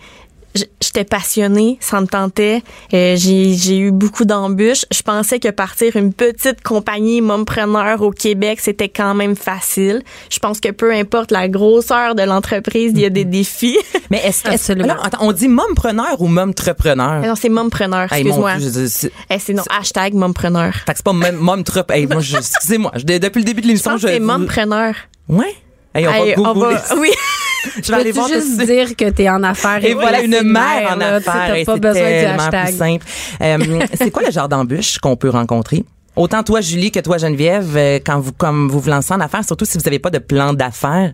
j'étais passionnée, ça me tentait. Euh, j'ai, j'ai eu beaucoup d'embûches. Je pensais que partir une petite compagnie mompreneur au Québec, c'était quand même facile. Je pense que peu importe la grosseur de l'entreprise, il y a des défis.
Mais est-ce que, alors, attends, on dit mompreneur ou momtrepreneur?
non, c'est mompreneur,
Hey, mon
excuse-moi.
Je- c'est-
Eh, c'est non, hashtag mompreneur.
Fait que c'est pas mom, momtrep. Hey, moi, je- excusez-moi. je- depuis le début de
Je
l'émission,
pense que c'est mompreneur.
Ouais? Hey, on
Hey,
va googler.
oui.
Je vais aller voir
juste dire que t'es en affaires.
Et voilà une mère en
là, tu
affaires.
T'as pas
c'est
besoin du hashtag.
plus simple. Euh, c'est quoi le genre d'embûche qu'on peut rencontrer? Autant toi, Julie, que toi, Geneviève, euh, quand vous, comme vous vous lancez en affaires, surtout si vous n'avez pas de plan d'affaires,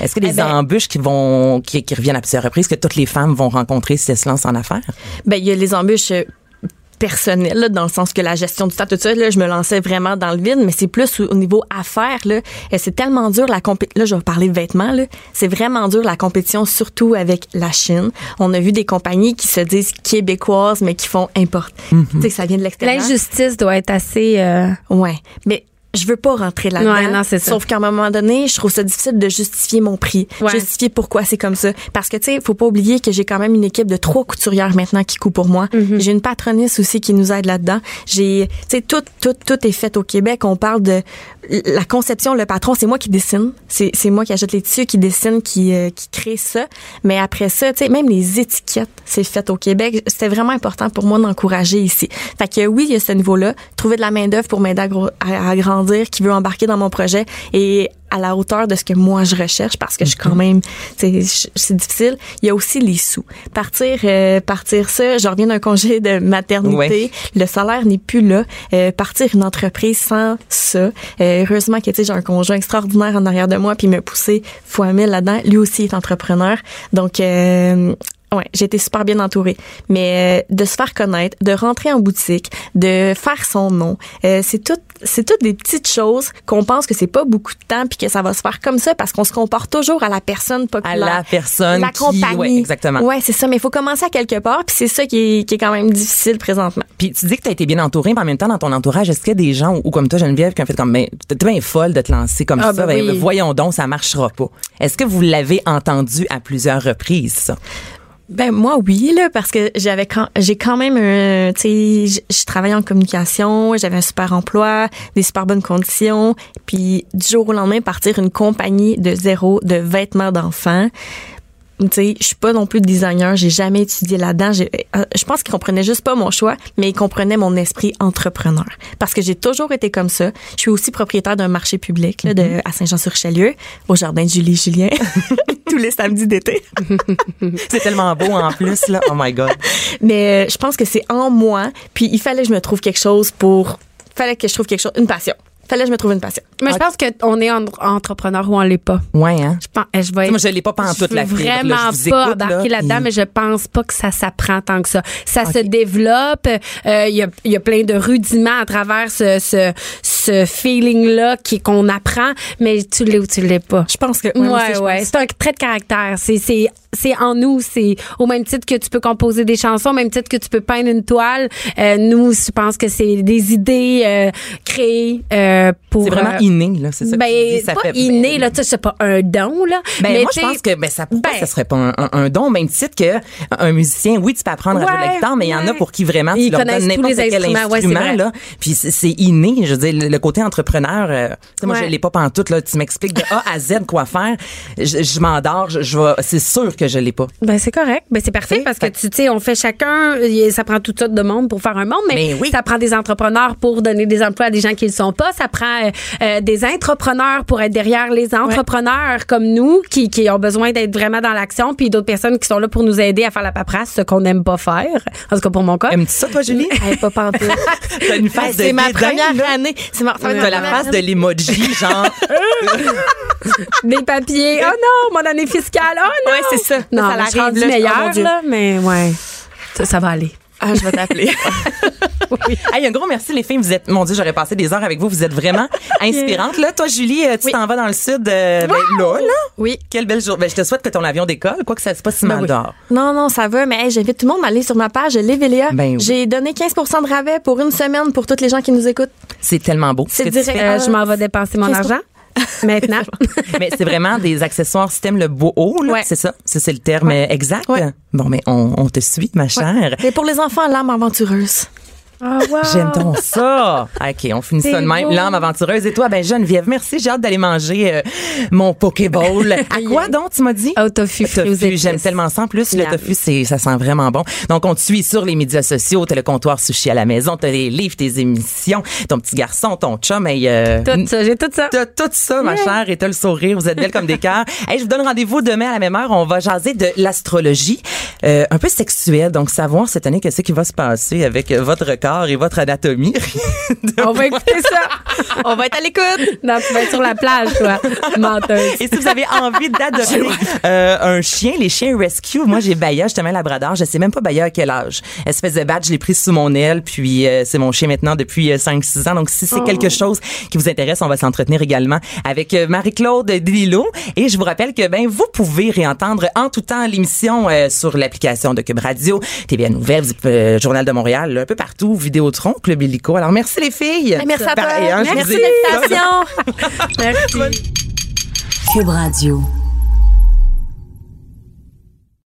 est-ce que les
Eh ben-
embûches qui vont, qui, qui reviennent à plusieurs reprises, que toutes les femmes vont rencontrer si elles se lancent en affaires?
Ben, il y a les embûches personnelles, là, dans le sens que la gestion du temps, tout ça, là, je me lançais vraiment dans le vide, mais c'est plus au, au niveau affaires, là. C'est tellement dur la compé- Là, je vais parler de vêtements, là. C'est vraiment dur la compétition, surtout avec la Chine. On a vu des compagnies qui se disent québécoises, mais qui font importe. Tu sais, que ça vient de l'extérieur.
L'injustice doit être assez. euh,
Ouais. Mais je veux pas rentrer là-dedans.
Ouais, non, c'est ça.
Sauf qu'à un moment donné, je trouve ça difficile de justifier mon prix.
Ouais.
Justifier pourquoi c'est comme ça. Parce que, tu sais, faut pas oublier que j'ai quand même une équipe de trois couturières maintenant qui coupent pour moi.
Mm-hmm.
J'ai une patronisse aussi qui nous aide là-dedans. J'ai, tu sais, tout, tout, tout est fait au Québec. On parle de la conception, le patron, c'est moi qui dessine. C'est, c'est moi qui achète les tissus, qui dessine, qui, euh, qui crée ça. Mais après ça, tu sais, même les étiquettes, c'est fait au Québec. C'était vraiment important pour moi d'encourager ici. Fait que oui, il y a ce niveau-là. Trouver de la main-d'œuvre pour m'aider à, gro- à, à grandir, qui veut embarquer dans mon projet et à la hauteur de ce que moi je recherche parce que je suis quand même, sais, je- c'est difficile. Il y a aussi les sous. Partir, euh, partir ça, je reviens d'un congé de maternité.
Ouais.
Le salaire n'est plus là. Euh, partir une entreprise sans ça. Euh, heureusement que tu sais, j'ai un conjoint extraordinaire en arrière de moi puis il m'a poussé fois mille là-dedans. Lui aussi est entrepreneur. Donc Ouais, été super bien entourée. Mais euh, de se faire connaître, de rentrer en boutique, de faire son nom, euh, c'est tout, c'est toutes des petites choses qu'on pense que c'est pas beaucoup de temps puis que ça va se faire comme ça parce qu'on se comporte toujours à la personne
À
populaire.
la personne
la
qui,
compagnie.
ouais, exactement.
Ouais, c'est ça. Mais il faut commencer à quelque part puis c'est ça qui est, qui est quand même difficile présentement.
Puis tu dis que tu as été bien entourée, mais en même temps, dans ton entourage, est-ce qu'il y a des gens, ou comme toi, Geneviève, qui ont fait comme, ben, t'es bien folle de te lancer comme
Ah,
ça,
ben
ben,
oui.
voyons donc, ça marchera pas. Est-ce que vous l'avez entendu à plusieurs reprises, ça?
Ben moi oui là parce que j'avais quand j'ai quand même un tu sais je travaillais en communication, j'avais un super emploi, des super bonnes conditions, puis du jour au lendemain partir une compagnie de zéro de vêtements d'enfants. Tu sais, je suis pas non plus designer, j'ai jamais étudié là-dedans. Euh, Je pense qu'ils comprenaient juste pas mon choix, mais ils comprenaient mon esprit entrepreneur. Parce que j'ai toujours été comme ça. Je suis aussi propriétaire d'un marché public là, de, à Saint-Jean-sur-Richelieu, au jardin de Julie Julien, tous les samedis d'été.
C'est tellement beau en plus, là. Oh my God.
Mais euh, je pense que c'est en moi. Puis il fallait que je me trouve quelque chose pour. fallait que je trouve quelque chose, une passion. Fallait que je me trouve une passion.
Mais je pense qu'on est en- entrepreneur ou on l'est pas.
Ouais, hein?
Je pense, eh, je vais
Moi, je l'ai pas pantoute,
je
la fibre, là.
vraiment
Je vous
pas
écoute,
embarquer là-dedans, mais je pense pas que ça s'apprend tant que ça. Ça se développe. euh, Il y, a, il y a plein de rudiments à travers ce, ce, ce feeling-là qui qu'on apprend, mais tu l'es ou tu l'es pas.
Je pense que.
Ouais,
moi aussi, je
ouais.
pense.
C'est un trait de caractère. C'est, c'est, c'est en nous. C'est au même titre que tu peux composer des chansons, au même titre que tu peux peindre une toile. Euh, nous, je pense que c'est des idées euh, créées euh, pour.
C'est vraiment
euh,
inné, là. C'est ça que
ben,
tu dis, ça
pas
fait-
inné, là, tu sais, c'est pas un don, là.
Ben,
mais
moi, je pense que ben, ça, pourquoi
ben,
ça serait pas un, un- un don, au même titre que un musicien. Oui, tu peux apprendre à jouer de la
Ouais,
guitare, mais il y en a
ouais.
pour qui vraiment
Ils
tu leur donnes n'importe quel
ouais,
instrument
vrai.
là. Puis c'est- inné. Je veux dire, le, côté entrepreneur. euh, tu moi,
Ouais.
je l'ai pas pantoute là. Tu m'expliques de A à Z quoi faire. Je, je m'endors. Je, je vais. C'est sûr que je l'ai pas.
Ben c'est correct, ben c'est parfait parce que tu sais on fait chacun, ça prend toutes sortes de monde pour faire un monde, mais
Ben oui.
ça prend des entrepreneurs pour donner des emplois à des gens qui le sont pas, ça prend euh, euh, des entrepreneurs pour être derrière les entrepreneurs comme nous qui, qui ont besoin d'être vraiment dans l'action, puis d'autres personnes qui sont là pour nous aider à faire la paperasse, ce qu'on n'aime pas faire, en tout cas pour mon cas.
Aimes-tu ça, toi, Julie?
Eh, pas pantoute.
T'as une face de
c'est ma première
là?
année. C'est ma,
T'as
ma
la face de
année.
l'emoji, genre.
des papiers. Oh non, mon année fiscale. Oh non.
Ouais, c'est ça.
Non,
Ça
ça
l'arrive,
meilleur
oh
là, mais ouais. Ça, ça va aller.
Ah, je vais t'appeler.
Hey, un gros merci les filles. Vous êtes, mon Dieu, j'aurais passé des heures avec vous. Vous êtes vraiment inspirantes. Là, toi, Julie, euh, tu t'en vas dans le sud. euh, ben, là, là.
Oui.
Quelle belle journée. Ben, je te souhaite que ton avion décolle. Quoi que ça se passe si mal
oui.
dehors.
Non, non, ça va, mais hey, j'invite tout le monde à aller sur ma page Lévelia.
Ben oui.
J'ai donné 15 de rabais pour une semaine pour toutes les gens qui nous écoutent.
C'est tellement beau. ce
C'est direct.
Euh, je m'en vais dépenser mon
15%.
argent maintenant.
mais c'est vraiment des accessoires système le beau haut, là.
Ouais.
C'est ça. Ça, c'est le terme euh, exact.
Ouais.
Bon, mais on, on te suit, ma chère.
C'est pour les enfants, l'âme aventureuse.
Ah, wow.
J'aime donc ça. OK, on finit ça de même. L'âme aventureuse. Et toi, ben Geneviève, merci. J'ai hâte d'aller manger euh, mon Pokéball. à quoi donc, tu m'as dit?
Au tofu,
Tofu, j'aime tellement ça. En plus, le
Miam.
tofu, c'est, ça sent vraiment bon. Donc, on te suit sur les médias sociaux. T'as le comptoir sushi à la maison, t'as les livres, tes émissions, ton petit garçon, ton chum. Et, euh,
Tout ça, j'ai tout ça.
T'as tout ça, ma chère, et t'as le sourire. Vous êtes belle comme des cœurs. Hey, je vous donne rendez-vous demain à la même heure. On va jaser de l'astrologie, euh, un peu sexuelle. Donc, savoir cette année qu'est-ce qui va se passer avec euh, votre et votre anatomie.
On va écouter ça.
On va être à l'écoute.
Non, tu vas être sur la plage, toi. Menteuse.
Et si vous avez envie d'adopter euh, un chien, les chiens rescue, moi j'ai Baya, justement Labrador, je sais même pas Baya à quel âge. Espèce de badge, je l'ai pris sous mon aile, puis euh, c'est mon chien maintenant depuis euh, 5-6 ans. Donc si c'est quelque chose qui vous intéresse, on va s'entretenir également avec euh, Marie-Claude Dilo. Et je vous rappelle que ben vous pouvez réentendre en tout temps l'émission euh, sur l'application de Cube Radio, TVA Nouvelles, euh, Journal de Montréal, un peu partout, Vidéotron, Club Illico. Alors merci les filles.
Merci à toi.
Pareil, hein,
Merci de l'invitation.
Merci.
Cube Radio.